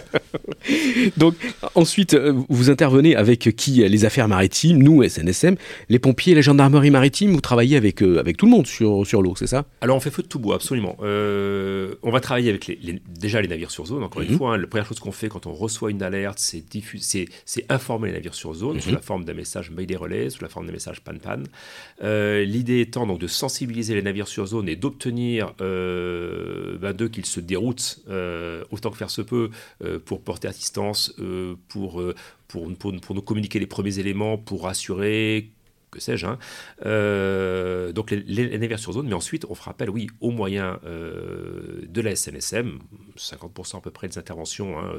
S1: Donc, ensuite, vous intervenez avec qui Les affaires maritimes, nous, SNSM, les pompiers, la gendarmerie maritime, vous travaillez avec, avec tout le monde sur, sur l'eau, c'est ça?
S2: Alors, on fait feu de tout absolument. Euh, on va travailler avec les, déjà les navires sur zone, encore une mhm. fois. Hein. la première chose qu'on fait quand on reçoit une alerte, c'est, informer les navires sur zone sous mhm. la forme d'un message Mayday Relais, sous la forme d'un message Pan-Pan. Euh, l'idée étant donc de sensibiliser les navires sur zone et d'obtenir euh, ben, d'eux qu'ils se déroutent autant que faire se peut pour porter assistance, pour, pour, pour, pour, nous communiquer les premiers éléments, pour assurer que sais-je. Hein. Euh, donc les, les, sur zone, mais ensuite on fera appel, oui, aux moyens euh, de la SNSM. 50% à peu près des interventions hein,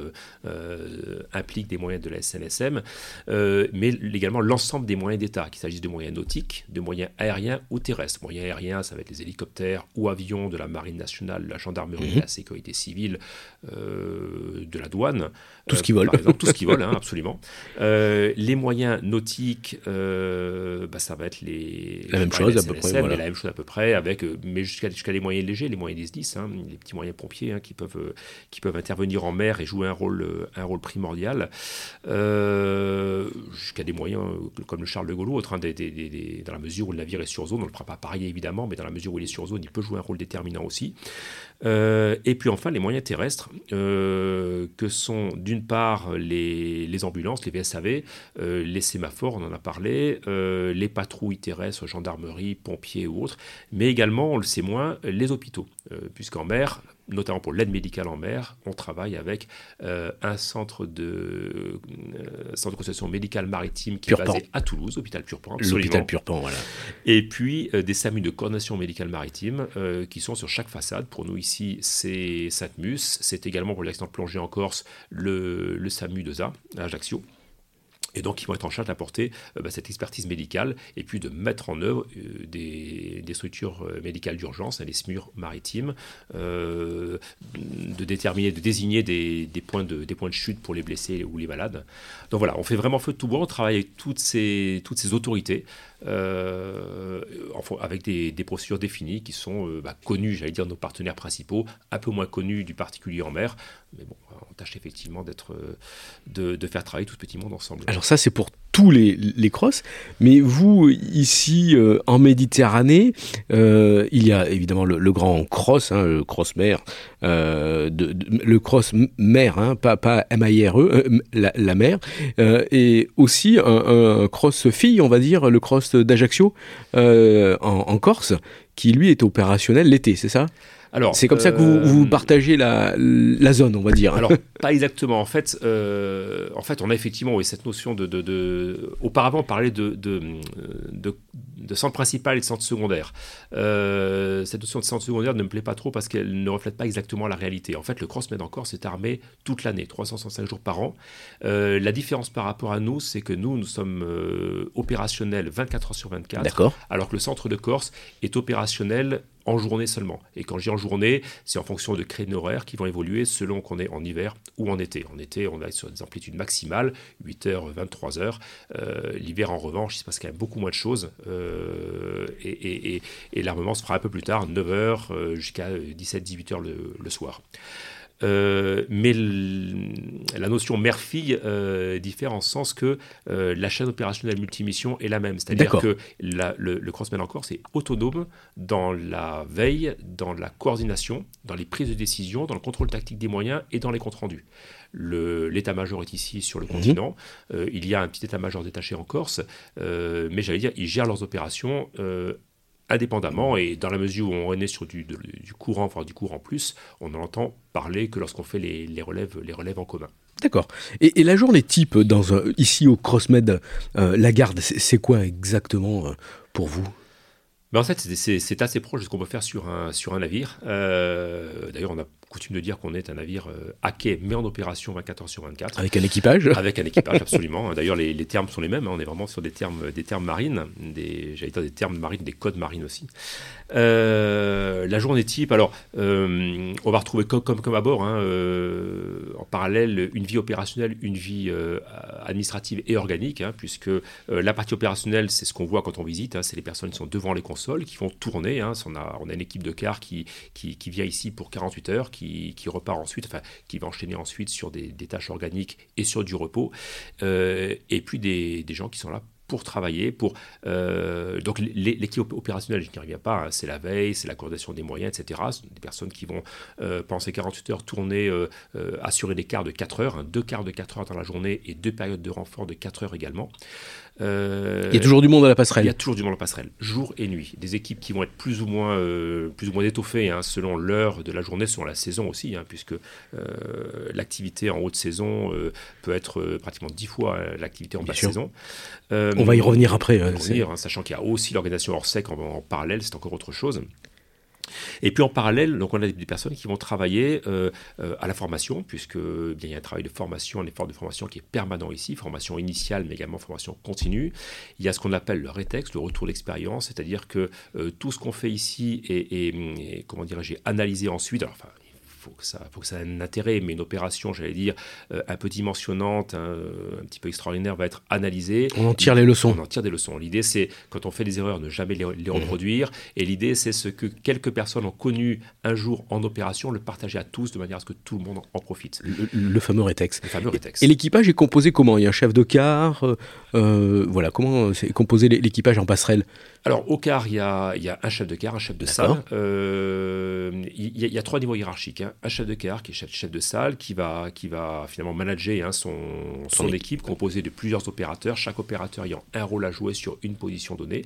S2: euh, impliquent des moyens de la SNSM, mais également l'ensemble des moyens d'État, qu'il s'agisse de moyens nautiques, de moyens aériens ou terrestres. Moyens aériens, ça va être les hélicoptères ou avions de la Marine nationale, de la gendarmerie, de mhm. la sécurité civile, de la douane.
S1: Tout ce qui vole.
S2: Par exemple, tout ce qui vole, hein, absolument. les moyens nautiques bah, ça va être les.
S1: La même chose à peu près.
S2: la même chose à peu près, avec, euh, mais jusqu'à jusqu'à les moyens légers, les moyens des SDIS, hein, les petits moyens pompiers hein, qui, peuvent, euh, qui peuvent intervenir en mer et jouer un rôle, euh, un rôle primordial, jusqu'à des moyens comme le Charles de Gaulle ou autre, hein, dans la mesure où le navire est sur zone, on ne le fera pas pareil évidemment, mais dans la mesure où il est sur zone, il peut jouer un rôle déterminant aussi. Et puis enfin, les moyens terrestres, que sont d'une part les, ambulances, les VSAV, les sémaphores, on en a parlé, les patrouilles terrestres, gendarmerie, pompiers ou autres, mais également, on le sait moins, les hôpitaux, euh, puisqu'en mer, notamment pour l'aide médicale en mer, on travaille avec euh, un centre de, euh, centre de consultation médicale maritime qui est basé à Toulouse, hôpital Purpan.
S1: L'hôpital Purpan, voilà.
S2: Et puis des SAMU de coordination médicale maritime qui sont sur chaque façade. Pour nous ici, c'est Sainte-Mus. C'est également pour l'accident de plongée en Corse le, le SAMU de ZA à Ajaccio. Et donc, ils vont être en charge d'apporter euh, bah, cette expertise médicale et puis de mettre en œuvre euh, des, structures euh, médicales d'urgence, hein, les SMUR maritimes, de déterminer, de désigner des, points de, chute pour les blessés ou les malades. Donc voilà, on fait vraiment feu de tout bois, on travaille avec toutes ces autorités avec des, procédures définies qui sont bah, connues, j'allais dire, nos partenaires principaux, un peu moins connus du particulier en mer, mais bon, on tâche effectivement d'être, de, de, faire travailler tout ce petit monde ensemble.
S1: Alors ça, c'est pour tous les, les crosses. Mais vous, ici, euh, en Méditerranée, euh, il y a évidemment le, grand cross, hein, le cross mer, euh, le cross mer, hein, pas, pas M-I-R-E, la, la, mer, et aussi un, cross fille, on va dire, le cross d'Ajaccio en Corse, qui lui est opérationnel l'été, c'est ça? C'est comme ça que vous, euh, partagez la, zone, on va dire.
S2: Alors, pas exactement. En fait, euh, en fait on a effectivement cette notion de, Auparavant, on parlait de, de, centre principal et de centre secondaire. Euh, cette notion de centre secondaire ne me plaît pas trop parce qu'elle ne reflète pas exactement la réalité. En fait, le CrossMed en Corse est armé toute l'année, 365 jours par an. la différence par rapport à nous, c'est que nous, nous sommes opérationnels 24 heures sur 24.
S1: D'accord.
S2: Alors que le centre de Corse est opérationnel en journée seulement. Et quand dis en journée, c'est en fonction de créneaux horaires qui vont évoluer selon qu'on est en hiver ou en été. En été, on est sur des amplitudes maximales, 8h, 23h. L'hiver, en revanche, il se passe quand même beaucoup moins de choses. et, l'armement se fera un peu plus tard, 9h jusqu'à 17-18h le soir. Euh, mais la notion mère-fille euh, diffère en ce sens que euh, la chaîne opérationnelle multimission est la même. C'est-à-dire que le, le, Crossman encore, c'est autonome dans la veille, dans la coordination, dans les prises de décision, dans le contrôle tactique des moyens et dans les comptes rendus. L'état-major est ici sur le mhm. continent. il y a un petit état-major détaché en Corse, mais j'allais dire, ils gèrent leurs opérations indépendamment et dans la mesure où on est sur du, courant, voire du courant plus, on en entend parler que lorsqu'on fait les, relèves, les relèves en commun.
S1: D'accord. Et, la journée type dans, ici au CrossMed, euh, la garde, c'est quoi exactement euh, pour vous?
S2: Ben en fait, c'est assez proche de ce qu'on peut faire sur un, sur un navire. Euh, d'ailleurs, on a coutume de dire qu'on est un navire euh, à quai, mais en opération 24 heures sur 24.
S1: Avec un équipage?
S2: Avec un équipage, absolument. D'ailleurs, les, termes sont les mêmes. Hein. On est vraiment sur des termes, des termes marines, des, j'allais dire des termes marines, des codes marines aussi. Euh, la journée type, alors, euh, on va retrouver comme, à bord, hein, en parallèle, une vie opérationnelle, une vie administrative et organique, hein, puisque la partie opérationnelle, c'est ce qu'on voit quand on visite. c'est les personnes qui sont devant les consoles, qui vont tourner. On a, une équipe de car qui, vient ici pour 48 heures, qui, repart ensuite, enfin, qui va enchaîner ensuite sur des, tâches organiques et sur du repos, euh, et puis des, gens qui sont là pour travailler, pour euh, donc l'équipe opérationnelle, je n'y reviens pas, hein, c'est la veille, c'est la coordination des moyens, etc. Ce sont des personnes qui vont euh, pendant ces 48 heures tourner, assurer des quarts de 4 heures, hein, deux quarts de 4 heures dans la journée et deux périodes de renfort de 4 heures également.
S1: Euh, il y a toujours du monde à la passerelle.
S2: Il y a toujours du monde à la passerelle, jour et nuit. Des équipes qui vont être plus ou moins, euh, plus ou moins étoffées hein, selon l'heure de la journée, selon la saison aussi, hein, puisque euh, l'activité en haute saison peut être pratiquement dix fois l'activité en basse saison.
S1: On va y revenir après.
S2: Revenir, sachant qu'il y a aussi l'organisation hors sec en parallèle, c'est encore autre chose. Et puis en parallèle, donc on a des personnes qui vont travailler euh, euh, à la formation, puisque bien il y a un travail de formation, un effort de formation qui est permanent ici, formation initiale, mais également formation continue. Il y a ce qu'on appelle le rétexte, le retour d'expérience, c'est-à-dire que euh, tout ce qu'on fait ici est, comment dirais-je, analysé ensuite. Alors, enfin, faut que ça, faut que ça ait un intérêt, mais une opération, j'allais dire, euh, un peu dimensionnante, un, petit peu extraordinaire, va être analysée.
S1: On en tire les leçons.
S2: On en tire des leçons. L'idée, c'est, quand on fait des erreurs, ne jamais les, reproduire. Et l'idée, c'est ce que quelques personnes ont connu un jour en opération, le partager à tous de manière à ce que tout le monde en profite.
S1: Le, fameux rétex.
S2: Le fameux
S1: rétex. Et, l'équipage est composé comment? Il y a un chef de car euh, euh, Voilà, comment c'est composé l'équipage en passerelle?
S2: Alors, au car, il y, a, un chef de car, un chef de salle. Euh, il, y a, trois niveaux hiérarchiques. Hein. Un chef de car, qui est chef, chef de salle, qui va, qui va finalement manager hein, son, son, équipe, composée de plusieurs opérateurs, chaque opérateur ayant un rôle à jouer sur une position donnée.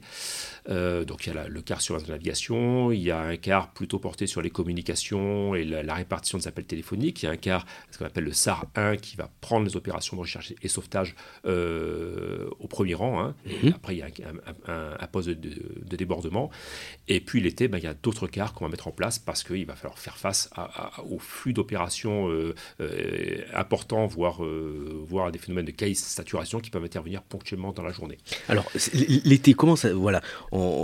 S2: Euh, donc, il y a le car sur la navigation, il y a un car plutôt porté sur les communications et la, répartition des appels téléphoniques. Il y a un car, ce qu'on appelle le SAR 1, qui va prendre les opérations de recherche et sauvetage euh, au premier rang. Hein. Mhm. Après, il y a un, un poste de de, débordement. Et puis l'été, ben, il y a d'autres quarts qu'on va mettre en place parce qu'il va falloir faire face au flux d'opérations euh, importants, voire, voire à des phénomènes de case saturation qui peuvent intervenir ponctuellement dans la journée.
S1: Alors l'été, comment ça Voilà,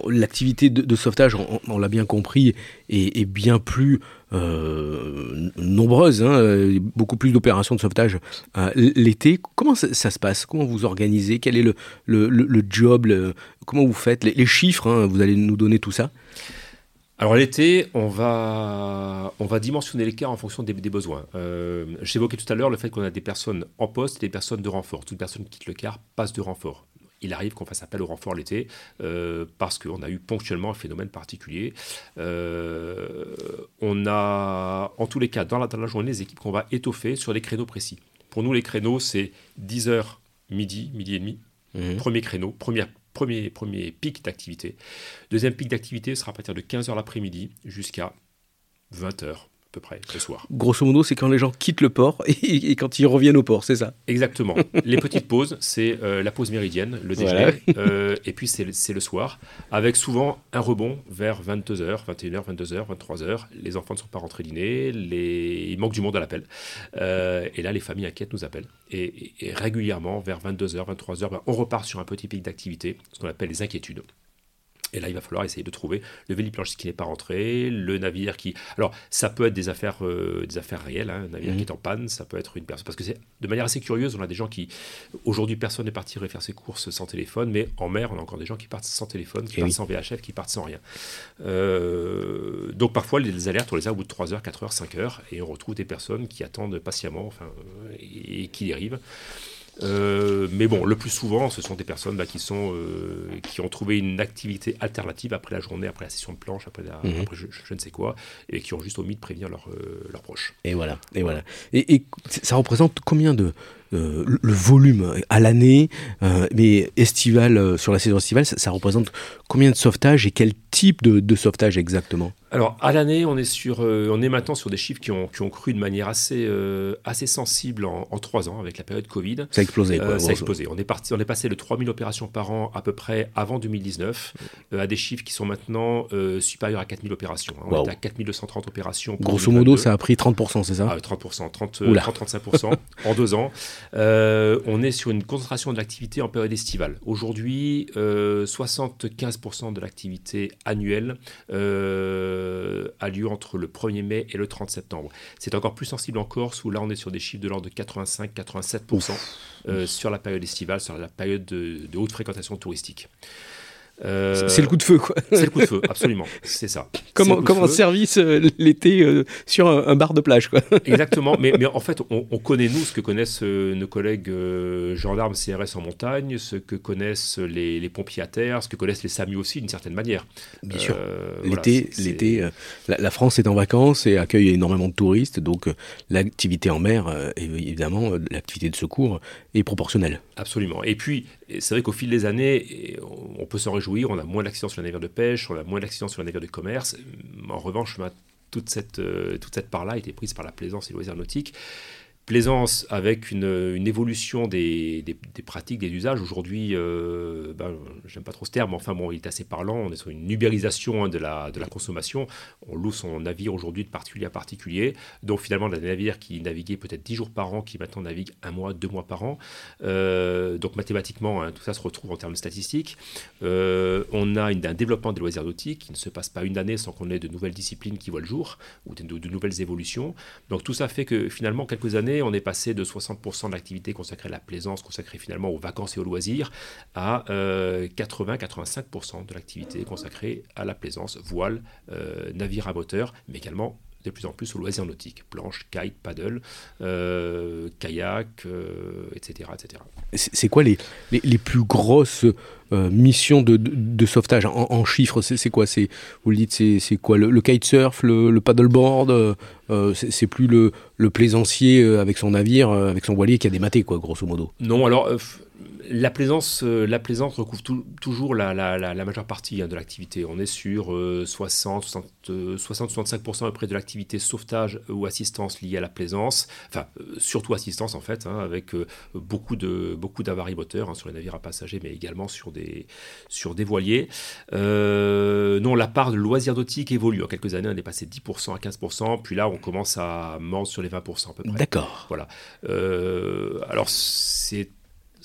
S1: l'activité de, sauvetage, on, l'a bien compris, est, bien plus euh, nombreuses, hein, euh, beaucoup plus d'opérations de sauvetage euh, l'été. Comment ça, se passe? Comment vous organisez? Quel est le, job Comment vous faites? Les, chiffres hein, Vous allez nous donner tout ça
S2: alors l'été, on va, on va dimensionner l'écart en fonction des, besoins. J'évoquais tout à l'heure le fait qu'on a des personnes en poste et des personnes de renfort. Toute personne qui quitte le car passe de renfort il arrive qu'on fasse appel au renfort l'été euh, parce qu'on a eu ponctuellement un phénomène particulier. Euh, on a, en tous les cas, dans la, dans la journée, des équipes qu'on va étoffer sur des créneaux précis. Pour nous, les créneaux, c'est 10h, midi, midi et demi. Mmh. Premier créneau, premier, premier, premier pic d'activité. Deuxième pic d'activité sera à partir de 15h l'après-midi jusqu'à 20h peu près ce soir.
S1: Grosso modo, c'est quand les gens quittent le port et, quand ils reviennent au port, c'est ça?
S2: Exactement. les petites pauses, c'est euh, la pause méridienne, le déjeuner, euh, et puis c'est le soir, avec souvent un rebond vers 22h, 21h, 22h, 23h. Les enfants ne sont pas rentrés dîner, les... il manque du monde à l'appel. Euh, et là, les familles inquiètes nous appellent. Et, régulièrement, vers 22h, 23h, ben, on repart sur un petit pic d'activité, ce qu'on appelle les inquiétudes. Et là, il va falloir essayer de trouver le véliplanchiste qui n'est pas rentré, le navire qui. Alors, ça peut être des affaires, euh, des affaires réelles, hein, un navire mhm. qui est en panne, ça peut être une personne. Parce que c'est de manière assez curieuse, on a des gens qui. Aujourd'hui, personne n'est parti faire ses courses sans téléphone, mais en mer, on a encore des gens qui partent sans téléphone, qui eh partent sans VHF, qui partent sans rien. Euh, donc, parfois, les alertes, on les a au bout de 3 heures, 4 heures, 5 heures, et on retrouve des personnes qui attendent patiemment enfin, et qui dérivent. Euh, mais bon, le plus souvent, ce sont des personnes bah, qui, sont, euh, qui ont trouvé une activité alternative après la journée, après la session de planche, après, mhm. je, ne sais quoi, et qui ont juste omis de prévenir euh, leurs proches.
S1: Et voilà. Et, voilà. et ça représente combien de, euh, le volume à l'année, euh, mais estival, euh, sur la saison estivale, ça, représente combien de sauvetage et quel type de, sauvetage exactement?
S2: Alors, à l'année, on, est sur, on est maintenant sur des chiffres qui ont, qui ont cru de manière assez, assez sensible en, trois ans avec la période Covid.
S1: Ça a explosé. Quoi,
S2: ça a explosé. On est, parti, on est passé de 3000 opérations par an à peu près avant 2019 à des chiffres qui sont maintenant supérieurs à 4000 opérations. Hein. On est à 4230 opérations.
S1: Grosso modo, ça a pris 30%, c'est ça?
S2: Ah, 30%, 30, 30-35% en deux ans. Euh, on est sur une concentration de l'activité en période estivale. Aujourd'hui, 75% euh, de l'activité annuelle euh, a lieu entre le 1er mai et le 30 septembre. C'est encore plus sensible en Corse, où là on est sur des chiffres de l'ordre de 85-87% sur la période estivale, sur la période de haute fréquentation touristique.
S1: Euh, c'est le coup de feu, quoi.
S2: C'est le coup de feu, absolument. C'est ça.
S1: Comme, en, service euh, l'été euh, sur un, bar de plage, quoi.
S2: Exactement. Mais, mais en fait, on, connaît, nous, ce que connaissent nos collègues gendarmes CRS en montagne, ce que connaissent les, pompiers à terre, ce que connaissent les SAMU aussi, d'une certaine manière.
S1: Bien sûr. L'été, l'été la, France est en vacances et accueille énormément de touristes. Donc, l'activité en mer, évidemment, l'activité de secours est proportionnelle.
S2: Absolument. Et puis, c'est vrai qu'au fil des années, on peut s'en réjouir, on a moins d'accidents sur les navires de pêche, on a moins d'accidents sur les navires de commerce. En revanche, toute cette, euh, toute cette part-là a été prise par la plaisance et les loisirs nautiques. Plaisance avec une, évolution des, pratiques, des usages. Aujourd'hui, euh, ben, j'aime pas trop ce terme, mais enfin bon, il est assez parlant. On est sur une ubérisation hein, de, la, consommation. On loue son navire aujourd'hui de particulier à particulier. Donc finalement, des navires qui naviguaient peut-être 10 jours par an, qui maintenant naviguent un mois, deux mois par an. Euh, donc mathématiquement, hein, tout ça se retrouve en termes statistiques. Euh, on a un développement des loisirs nautiques qui ne se passe pas une année sans qu'on ait de nouvelles disciplines qui voient le jour ou de, de nouvelles évolutions. Donc tout ça fait que finalement, quelques années, on est passé de 60% de l'activité consacrée à la plaisance, consacrée finalement aux vacances et aux loisirs, à 80-85% euh, de l'activité consacrée à la plaisance, voile, euh, navire à moteur, mais également de plus en plus aux loisirs nautiques, planche, kite, paddle, euh, kayak, etc. etc.
S1: C'est quoi les, les, plus grosses missions de, de, sauvetage en, chiffres? C'est quoi? Vous le dites, c'est quoi? Le, kitesurf, le, paddleboard C'est plus le, le plaisancier avec son navire, avec son voilier qui a dématé, quoi, grosso modo?
S2: Non, alors la plaisance, euh, la plaisance recouvre toujours la, majeure partie hein, de l'activité. On est sur 60, 65% auprès de l'activité sauvetage ou assistance liée à la plaisance, enfin euh, surtout assistance en fait, hein, avec euh, beaucoup de beaucoup d'avaries moteurs hein, sur les navires à passagers, mais également sur des sur des voiliers. non, la part de loisirs nautiques évolue. En quelques années, on est passé de 10% à 15%, puis là, on commence à mordre sur les 20% à peu près.
S1: D'accord.
S2: Voilà. alors c'est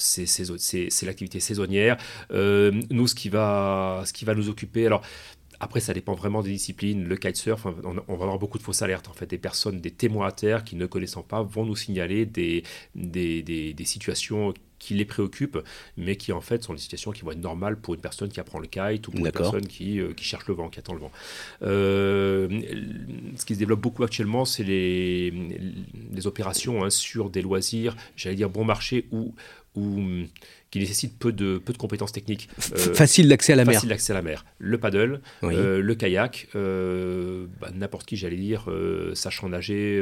S2: c'est l'activité saisonnière. Euh, nous, ce qui, va, ce qui va nous occuper, alors après, ça dépend vraiment des disciplines. Le kitesurf, on, on va avoir beaucoup de fausses alertes. En fait, des personnes, des témoins à terre qui ne connaissant pas vont nous signaler des, des, des, situations qui les préoccupent, mais qui en fait sont des situations qui vont être normales pour une personne qui apprend le kite ou pour une personne qui, euh, qui, cherche le vent, qui attend le vent. Euh, ce qui se développe beaucoup actuellement, c'est les, les opérations hein, sur des loisirs, j'allais dire bon marché, ou ou qui nécessite peu de, peu de compétences techniques.
S1: Euh, facile d'accès à la mer.
S2: Facile d'accès à la mer. Le paddle, euh, le kayak, euh, bah, n'importe qui, j'allais dire, sachant nager,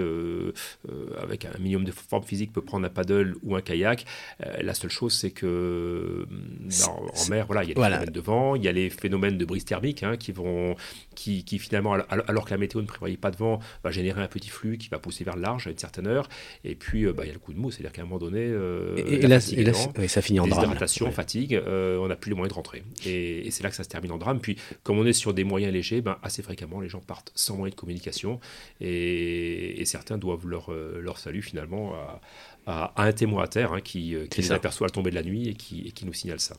S2: avec un minimum de forme physique, peut prendre un paddle ou un kayak. la seule chose, c'est que bah, en, mer, voilà, il y a des phénomènes de vent, il y a les phénomènes de brise thermique hein, qui vont, qui, qui, finalement, alors que la météo ne prévoyait pas de vent, va générer un petit flux qui va pousser vers le large à une certaine heure. Et puis, bah, il y a le coup de mou, c'est-à-dire qu'à un moment donné,
S1: et, ça finit en drame
S2: déshydratation, fatigue, euh, on n'a plus les moyens de rentrer. Et, c'est là que ça se termine en drame. Puis, comme on est sur des moyens légers, ben, assez fréquemment, les gens partent sans moyens de communication et, certains doivent leur, euh, leur salut finalement à, un témoin à terre hein, qui, euh, qui les aperçoit à tomber de la nuit et qui, et qui nous signale ça.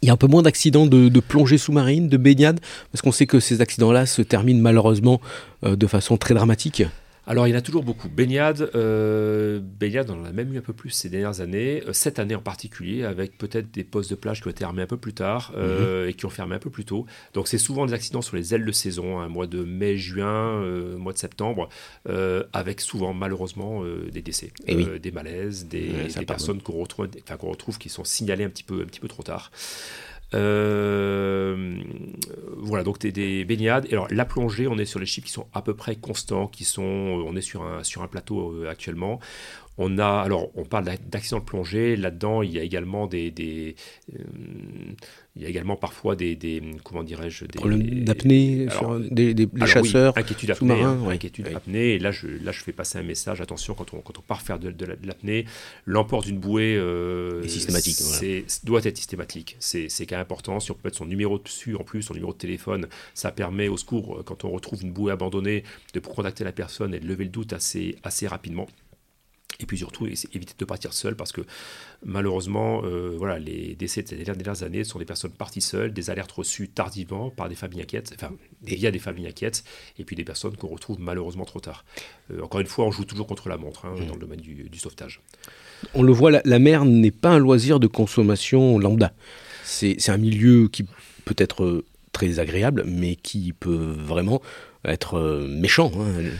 S1: il y a un peu moins d'accidents de, plongée sous-marine, de baignade, parce qu'on sait que ces accidents-là se terminent malheureusement de façon très dramatique.
S2: Alors, il y en a toujours beaucoup. Baignade, euh, baignade, on en a même eu un peu plus ces dernières années. Euh, cette année en particulier, avec peut-être des postes de plage qui ont été armés un peu plus tard euh, mhm. et qui ont fermé un peu plus tôt. Donc, c'est souvent des accidents sur les ailes de saison, hein, mois de mai, juin, mois de septembre, avec souvent malheureusement des décès, eh des malaises, des, personnes qu'on retrouve, retrouve qui sont signalées un petit peu, un petit peu trop tard. Euh, voilà, donc des, des, baignades. alors la plongée, on est sur les chiffres qui sont à peu près constants, qui sont, on est sur un, plateau euh, actuellement. On a, alors, on parle d'accidents de plongée. Là-dedans, il y a également des, des euh, il y a également parfois des, des comment dirais-je, des
S1: problèmes d'apnée sur des, des chasseurs,
S2: oui, inquiétude apnée, hein, inquiétude apnée. Et là, je, là, je fais passer un message. Attention, quand on, quand on part faire de, de l'apnée, l'emport d'une bouée
S1: euh, systématique.
S2: C'est doit être systématique. C'est quand même important. Si on peut mettre son numéro dessus, en plus, son numéro de téléphone, ça permet au secours, quand on retrouve une bouée abandonnée, de contacter la personne et de lever le doute assez, assez rapidement. Et puis surtout, éviter de partir seul parce que malheureusement, euh, voilà, les décès de ces dernières années sont des personnes parties seules, des alertes reçues tardivement par des familles inquiètes, enfin, via des familles inquiètes, et puis des personnes qu'on retrouve malheureusement trop tard. Euh, encore une fois, on joue toujours contre la montre hein, mmh. dans le domaine du, sauvetage.
S1: On le voit, la, mer n'est pas un loisir de consommation lambda. C'est un milieu qui peut être euh, très agréable, mais qui peut vraiment être méchant. Hein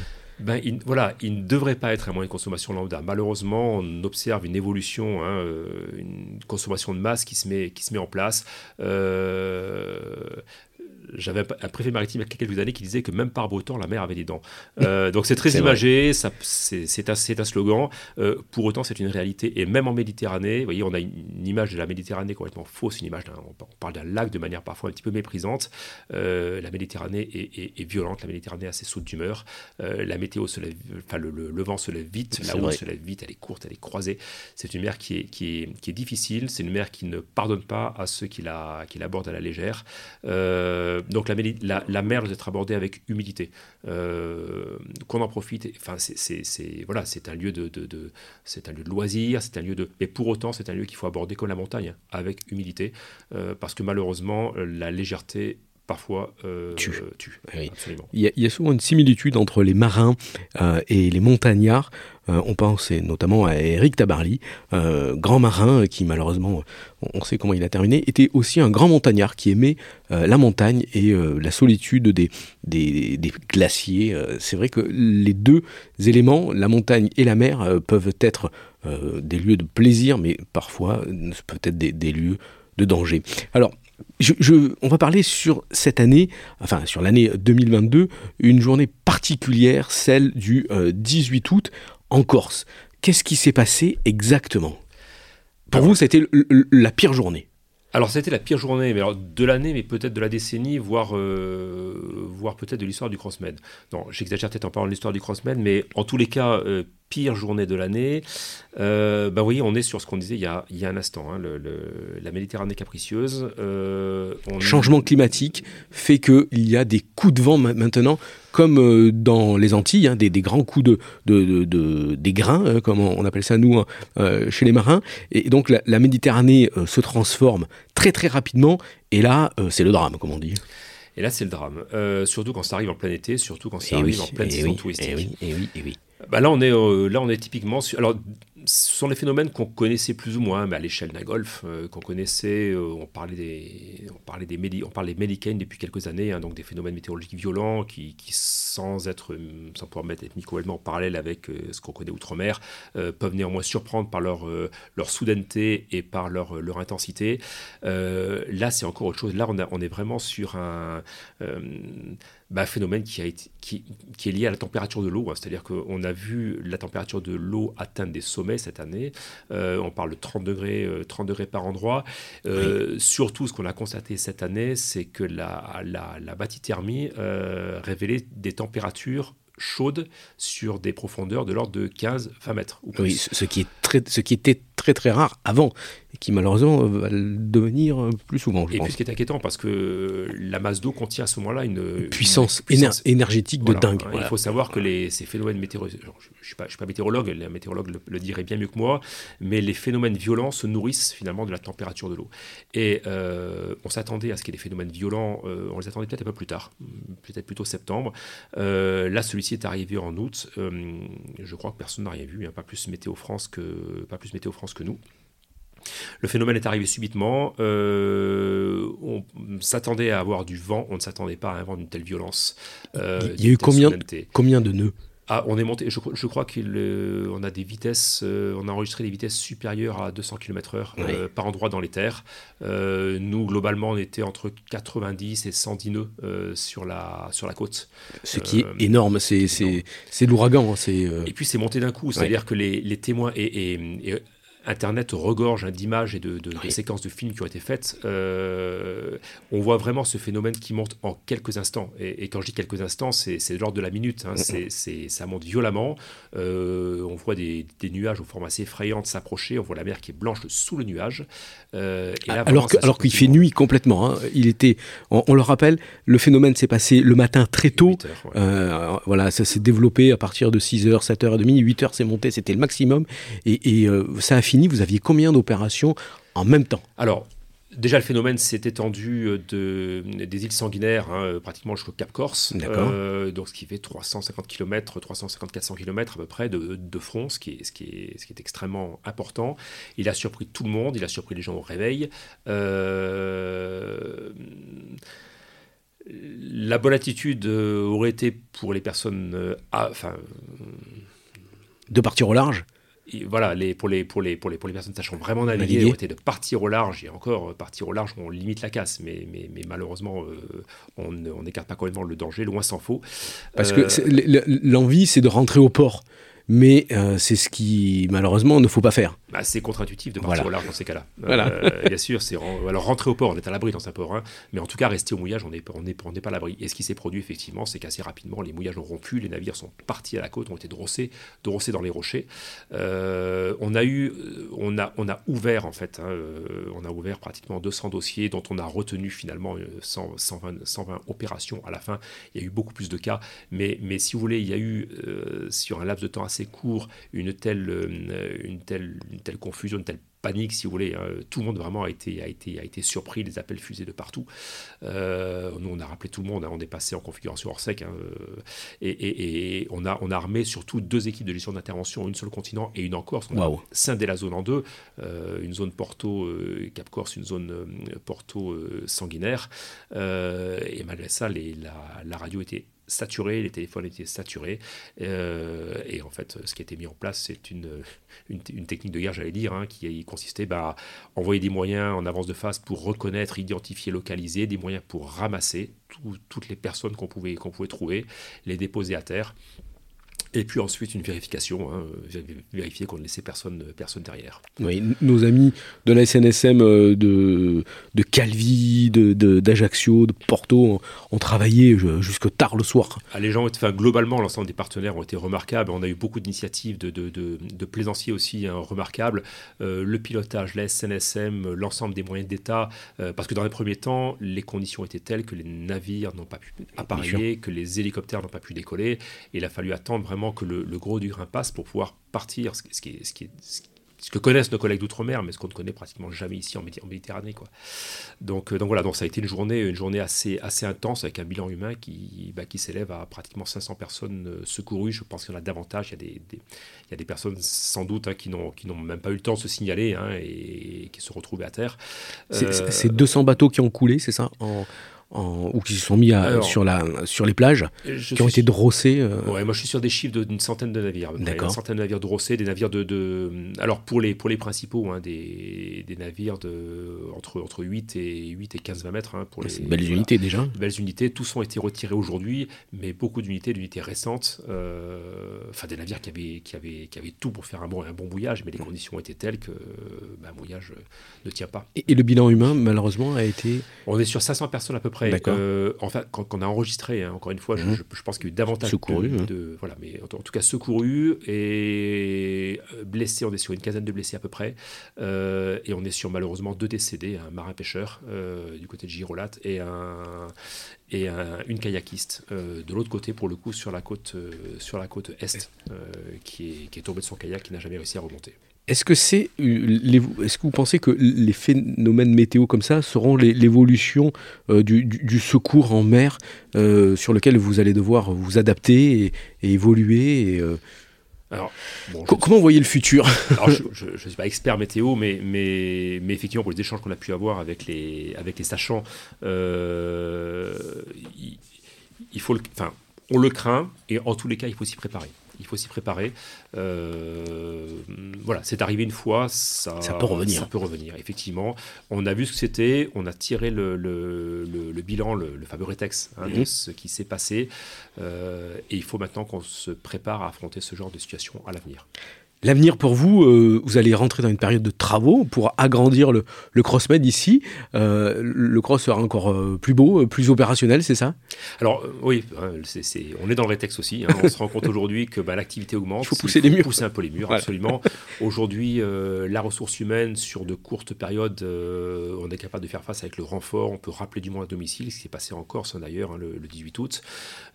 S2: ben, il, voilà, il ne devrait pas être un moyen de consommation lambda. Malheureusement, on observe une évolution, hein, euh, une consommation de masse qui se met, en place. Euh, j'avais un préfet maritime il y a quelques années qui disait que même par beau temps, la mer avait des dents. Euh, donc c'est très imagé, c'est un, slogan. Euh, pour autant, c'est une réalité. Et même en Méditerranée, vous voyez, on a une, image de la Méditerranée complètement fausse, une image on parle d'un lac de manière parfois un petit peu méprisante. Euh, la Méditerranée est, violente, la Méditerranée a ses sautes d'humeur. la météo se lève, enfin le, vent se lève vite, la houle se lève vite, elle est courte, elle est croisée. C'est une mer qui est, qui est, qui est difficile, c'est une mer qui ne pardonne pas à ceux qui la, qui l'abordent à la légère. Euh, donc la, mer doit être abordée avec humilité. Euh, qu'on en profite. Enfin, c'est voilà, c'est un lieu de, c'est un lieu de loisir, c'est un lieu de. Mais pour autant, c'est un lieu qu'il faut aborder comme la montagne, avec humilité, euh, parce que malheureusement, la légèreté parfois euh, tue.
S1: Il, y a, souvent une similitude entre les marins euh, et les montagnards. Euh, on pense notamment à Eric Tabarly, grand marin qui malheureusement, on sait comment il a terminé, était aussi un grand montagnard qui aimait la montagne et la solitude des, des, des glaciers. C'est vrai que les deux éléments, la montagne et la mer, peuvent être des lieux de plaisir, mais parfois peut-être des, des lieux de danger. Alors, je, on va parler sur cette année, enfin sur l'année 2022, une journée particulière, celle du 18 euh, août en Corse. Qu'est-ce qui s'est passé exactement? Pour vous, c'était la pire journée
S2: alors, c'était la pire journée mais alors, de l'année, mais peut-être de la décennie, voire, euh, voire peut-être de l'histoire du Crossmed. Non, j'exagère peut-être en parlant de l'histoire du Crossmed, mais en tous les cas, euh, pire journée de l'année. Euh, bah, voyez, on est sur ce qu'on disait il y a, il y a un instant, hein, le, la Méditerranée capricieuse.
S1: Euh, Changement climatique fait qu'il y a des coups de vent maintenant, comme euh, dans les Antilles, hein, des, des, grands coups de, de, de, des grains, hein, comme on appelle ça nous hein, chez les marins. Et donc la, la Méditerranée se transforme très très rapidement, et là, c'est le drame, comme on dit.
S2: Et là, c'est le drame. surtout quand ça arrive en plein été, surtout quand ça arrive en pleine saison touristique.
S1: Et oui, et oui, et oui.
S2: Bah là, on est, euh, là, on est typiquement. Sur, alors, ce sont des phénomènes qu'on connaissait plus ou moins, mais à l'échelle d'un golf, euh, qu'on connaissait. Euh, on parlait des, on parlait des, on parlait des depuis quelques années, hein, donc des phénomènes météorologiques violents qui, sans être, sans pouvoir mettre complètement en parallèle avec ce qu'on connaît outre-mer, peuvent néanmoins surprendre par leur, leur soudaineté et par leur, leur intensité. là, c'est encore autre chose. Là, on, est vraiment sur un bah, phénomène qui, est lié à la température de l'eau. Hein. C'est-à-dire qu'on a vu la température de l'eau atteindre des sommets cette année. Euh, on parle de 30 degrés, 30 euh, degrés par endroit. Euh, surtout, ce qu'on a constaté cette année, c'est que la, la, la bathythermie révélait des températures chaudes sur des profondeurs de l'ordre de 15-20 mètres.
S1: oui, ce qui, est très, ce qui était très très rare avant et qui malheureusement va le devenir plus souvent. Je
S2: et
S1: pense.
S2: puis ce qui est inquiétant parce que la masse d'eau contient à ce moment-là une,
S1: puissance, énergétique de dingue.
S2: Il faut savoir que les, ces phénomènes météorologiques, je ne suis, suis, pas météorologue, les météorologues le, le, diraient bien mieux que moi, mais les phénomènes violents se nourrissent finalement de la température de l'eau. Et euh, on s'attendait à ce qu'il y ait des phénomènes violents, euh, on les attendait peut-être un peu plus tard, peut-être plutôt septembre. Euh, là, celui-ci est arrivé en août. Euh, je crois que personne n'a rien vu, hein, pas plus Météo France que pas plus Météo France que nous. Le phénomène est arrivé subitement. Euh, on s'attendait à avoir du vent. On ne s'attendait pas à un vent d'une telle violence.
S1: Euh, Il y a eu combien, combien de nœuds?
S2: Ah, on est monté, je, je crois qu'on euh, a des vitesses, euh, on a enregistré des vitesses supérieures à 200 km/h oui. euh, par endroit dans les terres. Euh, nous, globalement, on était entre 90 et 110 nœuds sur, la, sur la côte.
S1: Ce qui est énorme, c'est l'ouragan. Hein,
S2: et puis c'est monté d'un coup, c'est-à-dire oui. que les, les témoins et, et, et Internet regorge hein, d'images et de, de, oui. de, séquences de films qui ont été faites. Euh, on voit vraiment ce phénomène qui monte en quelques instants. Et, et quand je dis quelques instants, c'est de l'ordre de la minute. Hein. Mm -hmm. ça monte violemment. Euh, on voit des, des, nuages aux formes assez effrayantes s'approcher. On voit la mer qui est blanche sous le nuage.
S1: Euh, et là, alors qu'il fait nuit complètement. Hein. Il était, on, on, le rappelle, le phénomène s'est passé le matin très tôt. Heures, ouais. Voilà, ça s'est développé à partir de 6h, 7h30, 8h c'est monté, c'était le maximum. Et, et ça a fini, vous aviez combien d'opérations en même temps?
S2: Alors, Déjà, le phénomène s'est étendu de, des îles sanguinaires hein, pratiquement jusqu'au Cap Corse, euh, donc ce qui fait 350 km, 350-400 km à peu près de, de, front, ce qui, est, ce, qui est, ce qui est extrêmement important. Il a surpris tout le monde, il a surpris les gens au réveil. Euh, la bonne attitude aurait été pour les personnes... À, enfin,
S1: de partir au large?
S2: Voilà, les, pour, les, pour, les, pour, les, pour les personnes sachant vraiment naviguer, été de partir au large, et encore, partir au large, on limite la casse, mais, mais, mais malheureusement, euh, on n'écarte pas complètement le danger, loin s'en faut.
S1: Parce euh, que l'envie, c'est de rentrer au port mais euh, c'est ce qui malheureusement ne faut pas faire.
S2: Bah, c'est contre-intuitif de partir voilà. au large dans ces cas-là. Voilà. Euh, bien sûr, c'est alors rentrer au port, on est à l'abri dans un port, hein, mais en tout cas rester au mouillage, on n'est on est, on est pas à l'abri. Et ce qui s'est produit effectivement, c'est qu'assez rapidement les mouillages ont rompu, les navires sont partis à la côte, ont été drossés, drossés dans les rochers. Euh, on a eu, on a, on a ouvert en fait, hein, on a ouvert pratiquement 200 dossiers dont on a retenu finalement 100, 120, 120 opérations à la fin. Il y a eu beaucoup plus de cas, mais, mais si vous voulez, il y a eu sur un laps de temps assez court une telle, euh, une telle, une telle confusion, une telle panique, si vous voulez. Hein. Tout le monde vraiment a été, a été, a été surpris, les appels fusés de partout. Euh, nous, on a rappelé tout le monde, hein. on est passé en configuration hors sec. Hein. Et, et, et, on, a, on a armé surtout deux équipes de gestion d'intervention, une sur le continent et une en Corse. On wow. a scindé la zone en deux, euh, une zone Porto, euh, Cap Corse, une zone euh, Porto sanguinaire. et malgré ça, les, la, la radio était saturé, les téléphones étaient saturés. Euh, et en fait, ce qui a été mis en place, c'est une, une, technique de guerre, j'allais dire, hein, qui consistait bah, à envoyer des moyens en avance de phase pour reconnaître, identifier, localiser, des moyens pour ramasser tout, toutes les personnes qu'on pouvait trouver, les déposer à terre. Et puis ensuite une vérification, hein, vérifier qu'on ne laissait personne, personne derrière.
S1: Oui, nos amis de la SNSM euh, de, de Calvi, d'Ajaccio, de, de, Porto ont, ont travaillé jusque tard le soir.
S2: Ah, les gens, enfin, globalement, l'ensemble des partenaires ont été remarquables. On a eu beaucoup d'initiatives de, de, de, plaisanciers aussi hein, remarquables. Euh, le pilotage, la SNSM, l'ensemble des moyens d'État, euh, parce que dans les premiers temps, les conditions étaient telles que les navires n'ont pas pu appareiller, que les hélicoptères n'ont pas pu décoller. Et il a fallu attendre vraiment que le, le, gros du grain passe pour pouvoir partir, ce, ce, qui, est, ce, qui est, ce que connaissent nos collègues d'outre-mer, mais ce qu'on ne connaît pratiquement jamais ici en, Méditerranée. Quoi. Donc, euh, donc voilà, donc ça a été une journée, une journée assez, assez intense avec un bilan humain qui, bah, qui s'élève à pratiquement 500 personnes euh, secourues. Je pense qu'il y en a davantage. Il y a des, des, il y a des personnes sans doute hein, qui n'ont même pas eu le temps de se signaler hein, et, et, qui se retrouvaient à terre.
S1: C'est euh, 200 bateaux qui ont coulé, c'est ça en en, ou qui se sont mis à, Alors, sur, la, sur les plages, qui ont été drossés euh...
S2: Ouais, moi je suis sur des chiffres d'une centaine de navires. D'accord. Une centaine de navires drossés, des navires de. de alors pour les, pour les principaux, hein, des, des navires de, entre, entre 8 et, 8 et 15-20 mètres. Hein, pour les,
S1: belles voilà, unités déjà.
S2: Belles unités, tous ont été retirés aujourd'hui, mais beaucoup d'unités, d'unités récentes, euh, enfin des navires qui avaient, qui, avaient, qui avaient tout pour faire un bon, un bon mouillage, mais les conditions étaient telles que bah, un mouillage ne tient pas.
S1: Et, et le bilan humain, malheureusement, a été.
S2: On est sur 500 personnes à peu près après. Euh, enfin, quand, on a enregistré, hein, encore une fois, mhm. je, pense qu'il y a eu davantage
S1: secouru,
S2: de, voilà, mais en, tout cas secouru et euh, blessé. On est sur une quinzaine de blessés à peu près, euh, et on est sur malheureusement deux décédés, un marin pêcheur du côté de Girolat et un et une kayakiste de l'autre côté pour le coup sur la côte sur la côte est qui est, qui est tombée de son kayak qui n'a jamais réussi à remonter.
S1: Est-ce que c'est, euh, est-ce que vous pensez que les phénomènes météo comme ça seront l'évolution euh, du, secours en mer euh, sur lequel vous allez devoir vous adapter et, évoluer alors, comment vous voyez le futur?
S2: Je ne suis pas expert météo, mais, mais, mais, effectivement, pour les échanges qu'on a pu avoir avec les, avec les sachants, il, il, faut le, enfin, on le craint et en tous les cas, il faut s'y préparer il faut s'y préparer. Euh, voilà, c'est arrivé une fois, ça,
S1: peut revenir.
S2: Ça peut revenir, effectivement. On a vu ce que c'était, on a tiré le, le, bilan, le, fameux rétex hein, de mhm. ce qui s'est passé, euh, et il faut maintenant qu'on se prépare à affronter ce genre de situation à l'avenir.
S1: L'avenir pour vous, euh, vous allez rentrer dans une période de travaux pour agrandir le, le CrossMed ici. Euh, le cross sera encore euh, plus beau, plus opérationnel, c'est ça?
S2: Alors oui, hein, on est dans le rétexte aussi. Hein. on se rend compte aujourd'hui que bah, l'activité augmente.
S1: Il faut pousser les murs.
S2: Pousser un peu les murs, absolument. Aujourd'hui, la ressource humaine, sur de courtes périodes, on est capable de faire face avec le renfort. On peut rappeler du monde à domicile, ce qui est passé en Corse d'ailleurs hein, le, 18 août.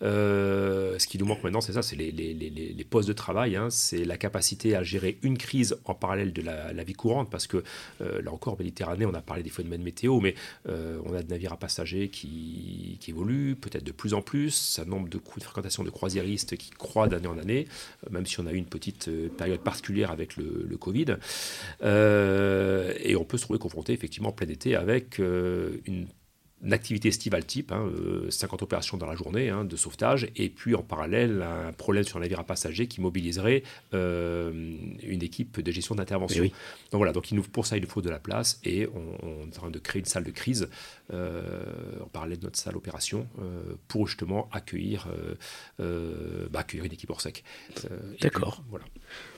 S2: ce qui nous manque maintenant, c'est ça, c'est les, les, les, les, postes de travail. c'est la capacité à gérer une crise en parallèle de la, vie courante, parce que euh, là encore, Méditerranée, on a parlé des phénomènes météo, mais euh, on a des navires à passagers qui, évoluent, peut-être de plus en plus, un nombre de, de fréquentation de croisiéristes qui croît d'année en année, euh, même si on a eu une petite période particulière avec le, le Covid. et on peut se trouver confronté effectivement en plein été avec une une activité estivale type, 50 hein, euh, opérations dans la journée hein, de sauvetage, et puis en parallèle un problème sur un navire à passagers qui mobiliserait euh, une équipe de gestion d'intervention. Donc voilà, donc il nous, pour ça il nous faut de la place et on, est en train de créer une salle de crise euh, en parallèle de notre salle opération pour justement accueillir, bah, accueillir une équipe hors sec.
S1: D'accord. Voilà.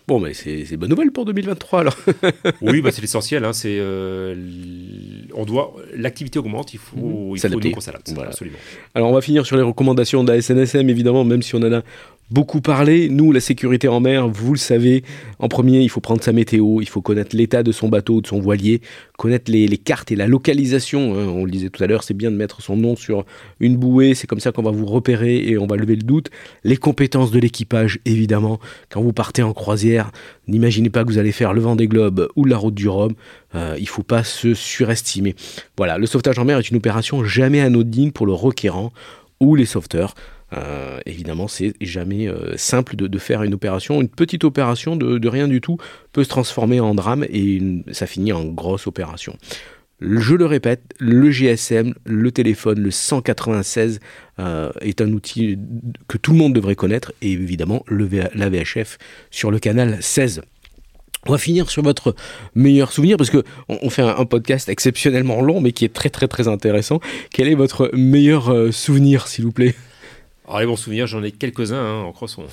S1: Bon, mais c'est bonne nouvelle pour 2023 alors.
S2: oui, bah, c'est l'essentiel. Hein, c'est on doit l'activité augmente, il faut, mmh. il faut qu'on s'adapte. Absolument.
S1: Alors on va finir sur les recommandations de la SNSM évidemment, même si on en a beaucoup parlé. Nous, la sécurité en mer, vous le savez, en premier, il faut prendre sa météo, il faut connaître l'état de son bateau, de son voilier, connaître les, cartes et la localisation. Hein. On le disait tout à l'heure, c'est bien de mettre son nom sur une bouée, c'est comme ça qu'on va vous repérer et on va lever le doute. Les compétences de l'équipage, évidemment. Quand vous partez en croisière, n'imaginez pas que vous allez faire le vent des globes ou la route du Rhum. Euh, il ne faut pas se surestimer. Voilà, le sauvetage en mer est une opération jamais anodine pour le requérant ou les sauveteurs. Euh, évidemment, c'est jamais euh, simple de, faire une opération. Une petite opération de, rien du tout peut se transformer en drame et ça finit en grosse opération. Je le répète, le GSM, le téléphone, le 196 euh, est un outil que tout le monde devrait connaître et évidemment le la VHF sur le canal 16. On va finir sur votre meilleur souvenir parce que on, fait un, podcast exceptionnellement long mais qui est très très très intéressant. Quel est votre meilleur souvenir s'il vous plaît?
S2: Alors les bons souvenirs, j'en ai quelques-uns. Hein. En cross, on,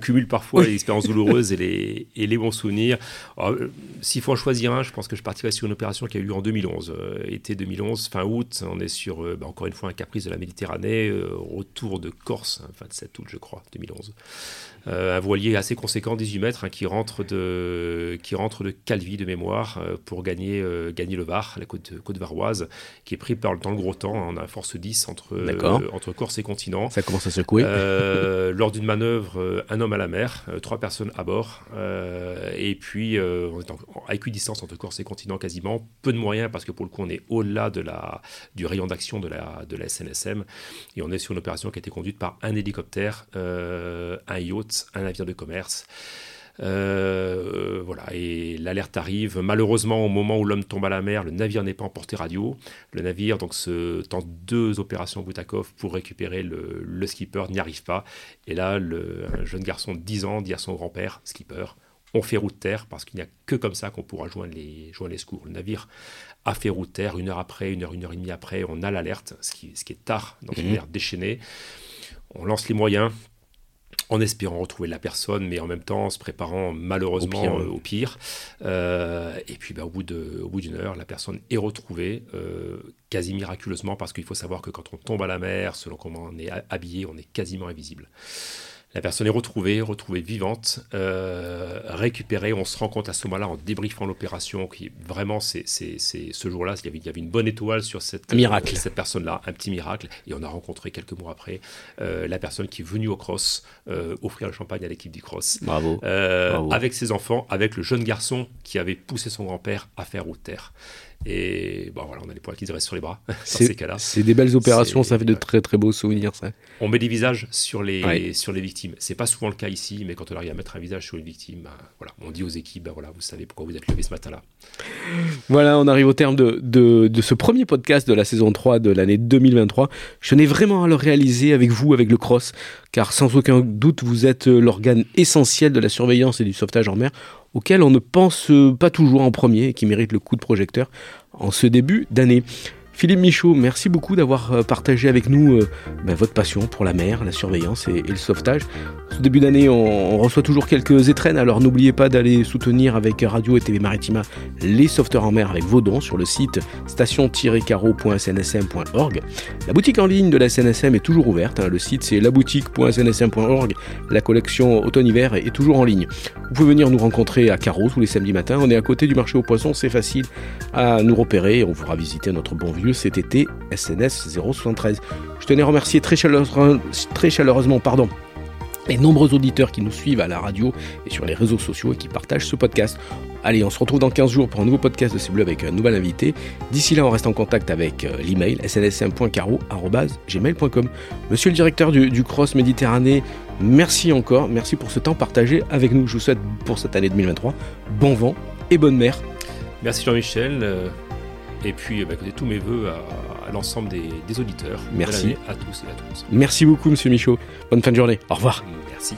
S2: cumule parfois les expériences douloureuses et les, et les bons souvenirs. Euh, s'il faut en choisir un, je pense que je partirais sur une opération qui a eu lieu en 2011. Euh, été 2011, fin août, on est sur, euh, bah, encore une fois, un caprice de la Méditerranée, retour de Corse, fin de 7 août, je crois, 2011. Euh, un voilier assez conséquent, 18 mètres, hein, qui, rentre de, qui rentre de Calvi de mémoire euh, pour gagner, euh, gagner le Var, la côte, côte varoise, qui est pris par, dans le gros temps. Hein, on a force 10 entre, entre Corse et continent.
S1: Ça commence à secouer.
S2: lors d'une manœuvre, un homme à la mer, trois personnes à bord. et puis, on est à équidistance entre Corse et continent quasiment. Peu de moyens parce que pour le coup, on est au-delà de la, du rayon d'action de la, de la SNSM. Et on est sur une opération qui a été conduite par un hélicoptère, un yacht un navire de commerce. Euh, voilà, et l'alerte arrive. Malheureusement, au moment où l'homme tombe à la mer, le navire n'est pas en portée radio. Le navire donc se tente deux opérations Boutakov pour récupérer le, skipper, n'y arrive pas. Et là, le, un jeune garçon de 10 ans dit à son grand-père, skipper, on fait route terre parce qu'il n'y a que comme ça qu'on pourra joindre les, joindre les secours. Le navire a fait route terre, une heure après, une heure, une heure et demie après, on a l'alerte, ce qui, ce qui est tard dans une mmh. mer déchaînée. On lance les moyens, en espérant retrouver la personne, mais en même temps en se préparant malheureusement au pire. et puis bah, au bout d'une heure, la personne est retrouvée quasi miraculeusement parce qu'il faut savoir que quand on tombe à la mer, selon comment on est habillé, on est quasiment invisible. La personne est retrouvée, retrouvée vivante, euh, récupérée. On se rend compte à ce moment-là, en débriefant l'opération, qui vraiment, c'est, ce jour-là, il y, avait, il y avait une bonne étoile sur cette,
S1: miracle.
S2: cette personne-là, un petit miracle. Et on a rencontré quelques mois après euh, la personne qui est venue au cross euh, offrir le champagne à l'équipe du cross.
S1: Bravo.
S2: Avec ses enfants, avec le jeune garçon qui avait poussé son grand-père à faire route terre. Et bon, voilà, on a les poils qui restent sur les bras dans ces cas-là.
S1: C'est des belles opérations, ça fait de très très beaux souvenirs. Ça.
S2: On met des visages sur les, sur les victimes. C'est pas souvent le cas ici, mais quand on arrive à mettre un visage sur une victime, bah, voilà, on dit aux équipes bah, voilà, vous savez pourquoi vous êtes levés ce matin-là.
S1: Voilà, on arrive au terme de, de, de, ce premier podcast de la saison 3 de l'année 2023. Je tenais vraiment à le réaliser avec vous, avec le cross, car sans aucun doute, vous êtes l'organe essentiel de la surveillance et du sauvetage en mer auquel on ne pense pas toujours en premier et qui mérite le coup de projecteur en ce début d'année. Philippe Michaud, merci beaucoup d'avoir euh, partagé avec nous euh, ben, votre passion pour la mer, la surveillance et, le sauvetage. Ce début d'année, on, reçoit toujours quelques étrennes, alors n'oubliez pas d'aller soutenir avec Radio et TV Maritima les sauveteurs en mer avec vos dons sur le site station-caro.snsm.org. La boutique en ligne de la SNSM est toujours ouverte, hein. le site c'est laboutique.snsm.org, la collection automne-hiver est toujours en ligne. Vous pouvez venir nous rencontrer à Carreau tous les samedis matins, on est à côté du marché aux poissons, c'est facile à nous repérer, on pourra visiter notre bon vieux cet été SNS 073. Je tenais à remercier très, chaleureusement pardon, les nombreux auditeurs qui nous suivent à la radio et sur les réseaux sociaux et qui partagent ce podcast. Allez, on se retrouve dans 15 jours pour un nouveau podcast de C'est Bleu avec un nouvel invité. D'ici là, on reste en contact avec euh, l'email snsm.caro.gmail.com. Monsieur le directeur du, du, Cross Méditerranée, merci encore. Merci pour ce temps partagé avec nous. Je vous souhaite pour cette année 2023 bon vent et bonne mer.
S2: Merci Jean-Michel. Et puis, bah, écoutez, tous mes voeux à, l'ensemble des, auditeurs.
S1: Merci.
S2: À tous et à tous.
S1: Merci beaucoup, monsieur Michaud. Bonne fin de journée. Au revoir.
S2: Merci.